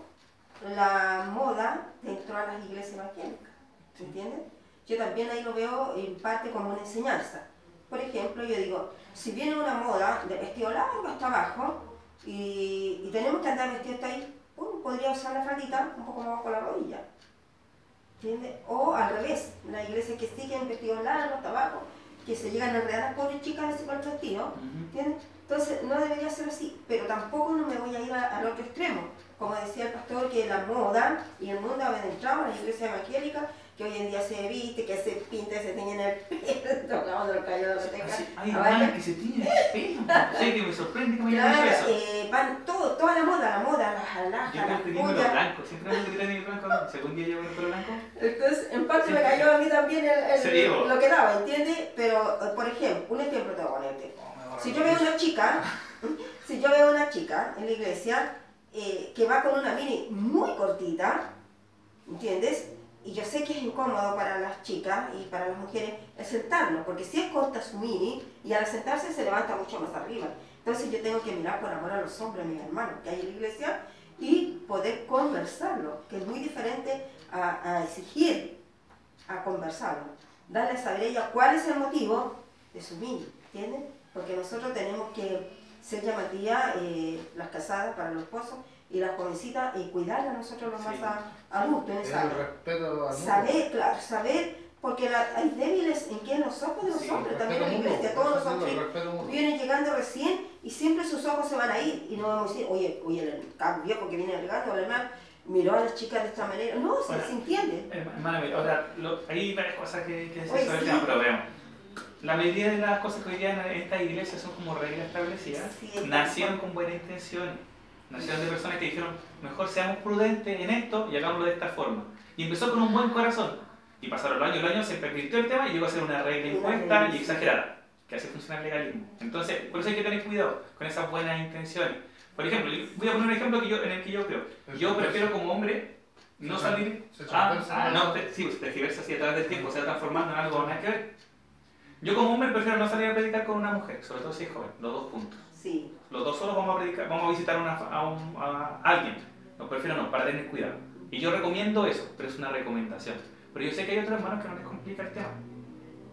la moda entró a las iglesias evangélicas, ¿se entiende? Yo también ahí lo veo en parte como una enseñanza. Por ejemplo, yo digo, si viene una moda de vestido largo hasta abajo y, y tenemos que andar vestido hasta ahí, podría usar la faldita un poco más bajo la rodilla. ¿Entiendes? O al revés, la iglesia que siguen vestidos largos hasta abajo, que se llegan a enredar las pobres chicas así con el vestido, Ujú. ¿Entiendes? Entonces no debería ser así, pero tampoco no me voy a ir a- al otro extremo. Como decía el pastor, que la moda y el mundo entrado a la iglesia evangélica, que hoy en día se viste, que se pinta, se tiñe en el pelo, tocando los callos de. Así, hay hermanas que se tiñen el pelo. No sé, que me sorprende que me Claro, eso. eh, van todo, toda la moda, la moda, las alhajas, Yo las creo que tiene pelo blanco, siempre me tiene pelo blanco. Si algún día llevo el pelo blanco, Entonces, en parte Sí. me cayó a mí también el, el- Sí, lo que daba, ¿entiendes? Pero, por ejemplo, un ejemplo te voy a ponerte. Si yo veo una chica, si yo veo una chica en la iglesia eh, que va con una mini muy cortita, ¿entiendes? Y yo sé que es incómodo para las chicas y para las mujeres el porque si es corta su mini y al sentarse se levanta mucho más arriba. Entonces yo tengo que mirar por amor a los hombres, mis hermanos que hay en la iglesia, y poder conversarlo, que es muy diferente a, a exigir, a conversarlo. Darle a saber a ella cuál es el motivo de su mini, ¿entiendes? Porque nosotros tenemos que ser llamativas, eh, las casadas para los esposos, y las jovencitas, y cuidarlas nosotros los más Sí. a- adultos, esa el respeto mundo. Saber, claro, saber, porque la- hay débiles en que en los ojos de los Sí, hombres, también en la iglesia, todos los hombres vienen llegando recién y siempre sus ojos se van a ir y no vamos a decir, oye, oye, el cab- viejo que viene llegando, el hermano, miró a las chicas de esta manera. No, se, se entiende. Hermana, mira, ahora, lo- hay varias cosas que, que decir Oye, sobre el sí. tema, pero veamos. La mayoría de las cosas que hoy día en estas iglesias son como reglas establecidas, Sí, es nacieron con buena intención. Nacieron de personas que dijeron, mejor seamos prudentes en esto y hagámoslo de esta forma. Y empezó con un buen corazón. Y pasaron los años, los años, se pervirtió el tema y llegó a ser una regla impuesta y exagerada, que hace funcionar el legalismo. Entonces, por eso hay que tener cuidado con esas buenas intenciones. Por ejemplo, voy a poner un ejemplo que yo, en el que yo creo. Yo prefiero como hombre no salir... Ah, ah, no, te- sí, pues tergiversa así a través del tiempo, se va transformando en algo nada que ver. Yo como hombre prefiero no salir a predicar con una mujer, sobre todo si es joven, los dos puntos. Sí, Los dos solos vamos a predicar, vamos a visitar a, una- a un- a alguien. No, prefiero no, para tener cuidado. Y yo recomiendo eso, pero es una recomendación. Pero yo sé que hay otros hermanos que no les complica el tema.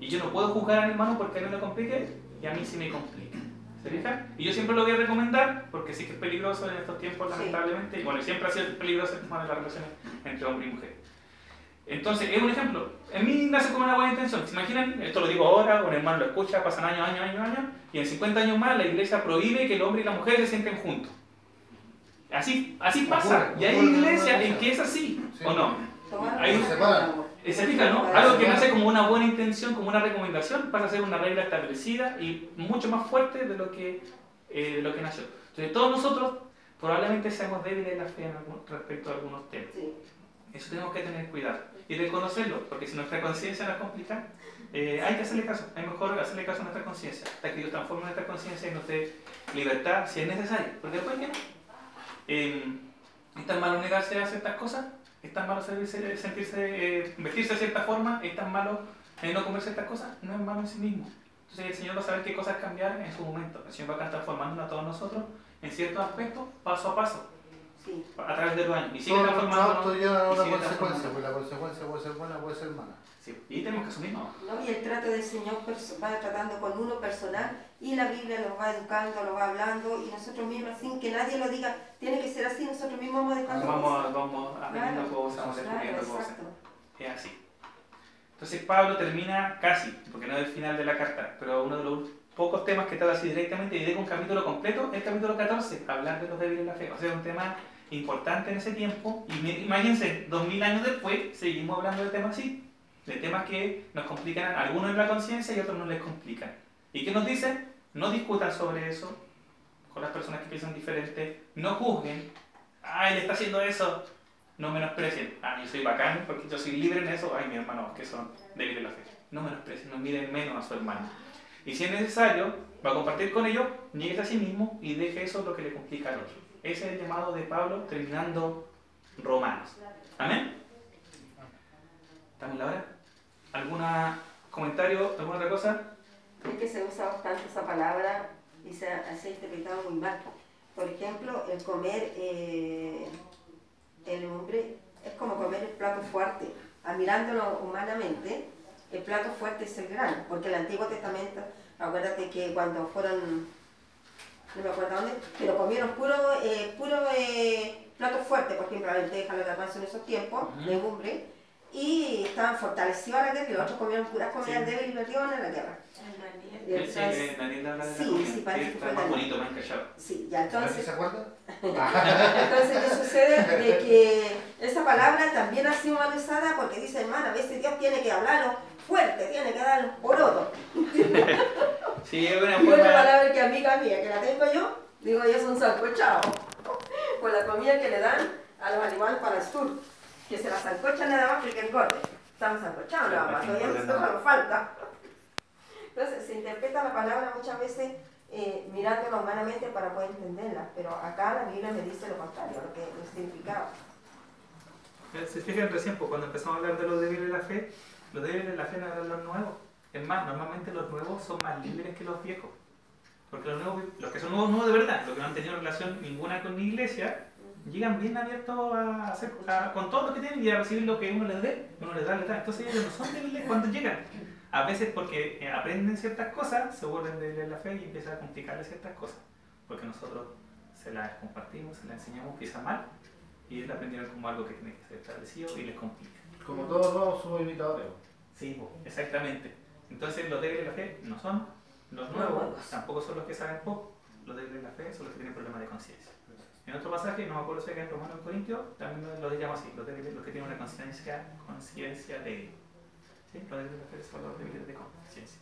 Y yo no puedo juzgar al hermano porque a él no le complique y a mí sí me complica. ¿Se fijan? Y yo siempre lo voy a recomendar porque sí que es peligroso en estos tiempos, Sí. lamentablemente. Y bueno, siempre ha sido peligroso el tema de las relaciones entre hombre y mujer. Entonces, es un ejemplo. En mí nace como una buena intención. ¿Se imaginan? Esto lo digo ahora, un hermano lo escucha, pasan años, años, años, años, y en 50 años más la iglesia prohíbe que el hombre y la mujer se sienten juntos. Así, así pasa. Y hay iglesias en iglesia. que es así, Sí. ¿o no? Ahí cosas se con paran. amor. Eh, ¿Se fija, no? Algo que nace como una buena intención, como una recomendación, pasa a ser una regla establecida y mucho más fuerte de lo que, eh, de lo que nació. Entonces, todos nosotros probablemente seamos débiles en la fe en algún- respecto a algunos temas. Eso tenemos que tener cuidado y reconocerlo, porque si nuestra conciencia nos complica, eh, hay que hacerle caso. Es mejor hacerle caso a nuestra conciencia, hasta que Dios transforme nuestra conciencia y nos dé libertad si es necesario. Porque después, ¿qué? Eh, ¿Es tan malo negarse a ciertas cosas? ¿Es tan malo servirse- sentirse, eh, vestirse de cierta forma? ¿Es tan malo eh, no comer ciertas cosas? No es malo en sí mismo. Entonces el Señor va a saber qué cosas cambiar en su momento. El Señor va a estar transformándonos a todos nosotros en ciertos aspectos, paso a paso, Sí. a través de los años. Y sigue Todos nuestros transformándonos. actos llevan a y una consecuencia, pues la consecuencia puede ser buena, puede ser mala. Sí, y tenemos que asumirlo. ¿no? Y el trato del Señor va tratando con uno personal y la Biblia los va educando, los va hablando y nosotros mismos, sin que nadie lo diga, tiene que ser así, nosotros mismos vamos dejando Vamos, cosas. vamos aprendiendo Claro. cosas, vamos Claro, descubriendo cosas. exacto. Es así. Entonces Pablo termina casi, porque no es el final de la carta, pero uno de los pocos temas que trata así directamente y dedica un capítulo completo, el capítulo 14, hablar de los débiles en la fe. O sea, un tema importante en ese tiempo. Y imagínense, dos mil años después, seguimos hablando de temas así. De temas que nos complican, algunos en la conciencia y otros no les complican. ¿Y qué nos dicen? No discutan sobre eso con las personas que piensan diferente. No juzguen. Ah, él está haciendo eso. No menosprecien. Ah, yo soy bacán porque yo soy libre en eso. Ay, mis hermanos que son débiles la fe. No menosprecien, no miren menos a su hermano. Y si es necesario, va a compartir con ellos, niegue a sí mismo y deje eso lo que le complica al otro. Ese es el llamado de Pablo terminando Romanos. Amén. ¿Estamos en la hora? ¿Algún comentario? ¿Alguna otra cosa? Es que se usa bastante esa palabra y se ha, interpretado muy mal. Por ejemplo, el comer eh, el hombre es como comer el plato fuerte. Ah, mirándolo humanamente, el plato fuerte es el gran, porque el Antiguo Testamento, acuérdate que cuando fueron, no me acuerdo dónde, pero comieron puro, eh, puro eh, plato fuerte, por ejemplo, la lenteja, la garbanzo en esos tiempos, Ujú. legumbre, y estaban fortalecidos a la guerra y los otros comieron puras comidas Sí. débiles y perdidos en la guerra. El Daniel. Sí, entonces- sí, Daniel habla de la sí, parece que está fue más bonito, más callado. Sí, ya ¿A ver si entonces, se acuerda? entonces ¿qué sucede? De que esa palabra también ha sido mal usada porque dice, hermano, a veces Dios tiene que hablarlo fuerte, tiene que darlo poroto. Sí, es una forma. palabra que amiga mía, que la tengo yo, digo yo, son sancochados. Con la comida que le dan a los animales para el sur, que se la sancochan nada más que que engorde. Estamos sancochados nada más, todavía nos falta. Entonces se interpreta la palabra muchas veces eh, mirándola humanamente para poder entenderla, pero acá la Biblia me dice lo contrario, lo que el significado. Se fijan recién, pues, cuando empezamos a hablar de los débiles de la fe, los débiles de la fe no eran los nuevos. Es más, normalmente los nuevos son más libres que los viejos. Porque los, nuevos, los que son nuevos, nuevos de verdad, los que no han tenido relación ninguna con la iglesia, llegan bien abiertos a hacer, a- con todo lo que tienen y a recibir lo que uno les dé, uno les da, les da. Entonces ellos no son débiles cuando llegan. A veces porque eh, aprenden ciertas cosas, se vuelven en la fe y empiezan a complicarles ciertas cosas. Porque nosotros se las compartimos, se las enseñamos quizá mal, y ellos la aprendieron como algo que tiene que ser establecido y les complica. Como todos nuevos somos imitadores. Sí, exactamente. Entonces los débiles de la fe no son los Los nuevos, tampoco son los que saben poco. Los débiles de la fe son los que tienen problemas de conciencia. En otro pasaje, no me acuerdo si era en Romanos o en Corintios, también lo, lo llamo así, los débiles, los que tienen una conciencia, conciencia débil. ¿Sí? De la fe son los débiles de conciencia.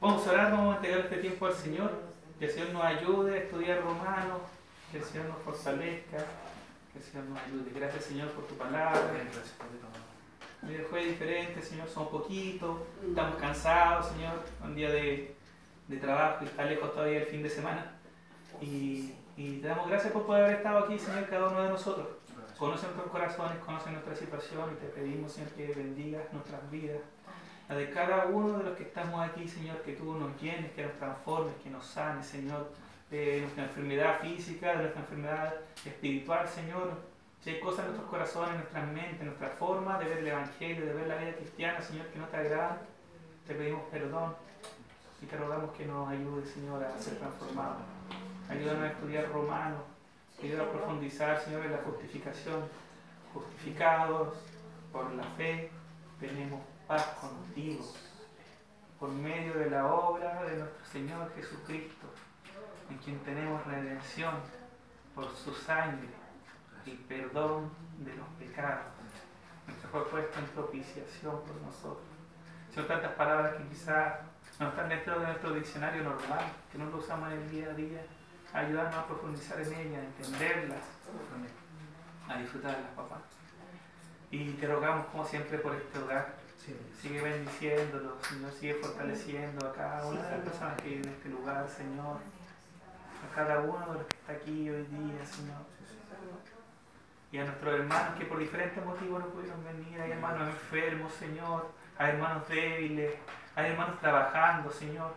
Vamos a orar, vamos a entregar este tiempo al Señor, que el Señor nos ayude a estudiar Romanos, que el Señor nos fortalezca, que el Señor nos ayude. Gracias Señor por tu palabra. Mira, fue diferente, Señor, somos poquitos, estamos cansados, Señor, un día de, de trabajo y está lejos todavía el fin de semana. Y, y te damos gracias por poder haber estado aquí, Señor, cada uno de nosotros. Conoce nuestros corazones, conoce nuestra situación y te pedimos, Señor, que bendigas nuestras vidas. La de cada uno de los que estamos aquí, Señor, que tú nos llenes, que nos transformes, que nos sanes, Señor, de nuestra enfermedad física, de nuestra enfermedad espiritual, Señor. Si hay cosas en nuestros corazones, en nuestras mentes, en nuestra forma de ver el Evangelio, de ver la vida cristiana, Señor, que no te agradan, te pedimos perdón y te rogamos que nos ayude, Señor, a ser transformados. Ayúdanos a estudiar Romanos, a profundizar, Señor, en la justificación. Justificados por la fe, tenemos paz contigo, por medio de la obra de nuestro Señor Jesucristo, en quien tenemos redención por su sangre y perdón de los pecados. Nuestro fue en propiciación por nosotros. Son tantas palabras que quizás no están dentro de nuestro diccionario normal, que no lo usamos en el día a día. Ayudarnos a profundizar en ellas, a entenderlas, a disfrutarlas, papá. Y te rogamos, como siempre, por este hogar. Sigue bendiciéndolo, Señor, sigue fortaleciendo a cada una de las personas que viven en este lugar, Señor. A cada uno de los que está aquí hoy día, Señor. Y a nuestros hermanos que por diferentes motivos no pudieron venir. Hay hermanos enfermos, Señor. Hay hermanos débiles. Hay hermanos trabajando, Señor.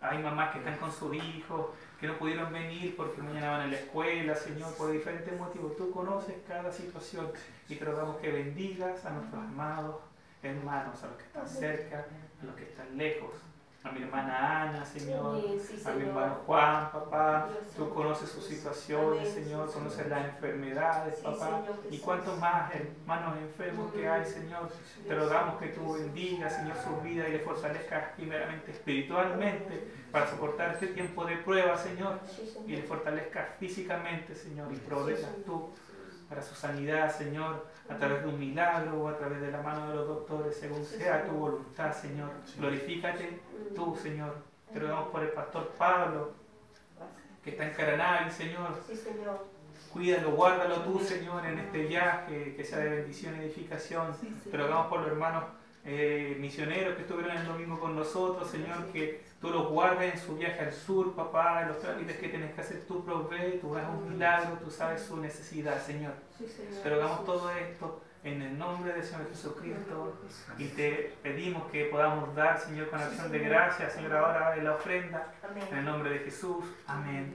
Hay mamás que están con sus hijos, que no pudieron venir porque mañana van a la escuela, Señor, por diferentes motivos. Tú conoces cada situación y te rogamos que bendigas a nuestros amados hermanos, a los que están cerca, a los que están lejos. A mi hermana Ana, Señor, sí, a mi hermano Juan, papá. Tú conoces sus situaciones, Amén, Señor, conoces las enfermedades, Sí, papá. Señor Y cuántos más hermanos enfermos que hay, Señor. Te rogamos que tú bendigas, Señor, su vida y le fortalezcas primeramente espiritualmente para soportar este tiempo de prueba, Señor. Y le fortalezcas físicamente, Señor, y proveas tú para su sanidad, Señor, a través de un milagro o a través de la mano de los doctores, según sea tu voluntad, Señor. Glorifícate tú, Señor. Te rogamos por el pastor Pablo, que está en Caranavi, Señor. Sí, Señor. Cuídalo, guárdalo tú, Señor, en este viaje, que sea de bendición y edificación. Te rogamos por los hermanos eh, misioneros que estuvieron el domingo con nosotros, Señor, que tú los guardes en su viaje al sur, papá, en los trámites que tienes que hacer, tú provee, tú hagas un milagro, tú sabes su necesidad, Señor. Sí, Señor. Rogamos todo esto en el nombre del Señor Jesucristo y te pedimos que podamos dar, Señor, con acción de gracias, Señor, ahora en la ofrenda, en el nombre de Jesús. Amén.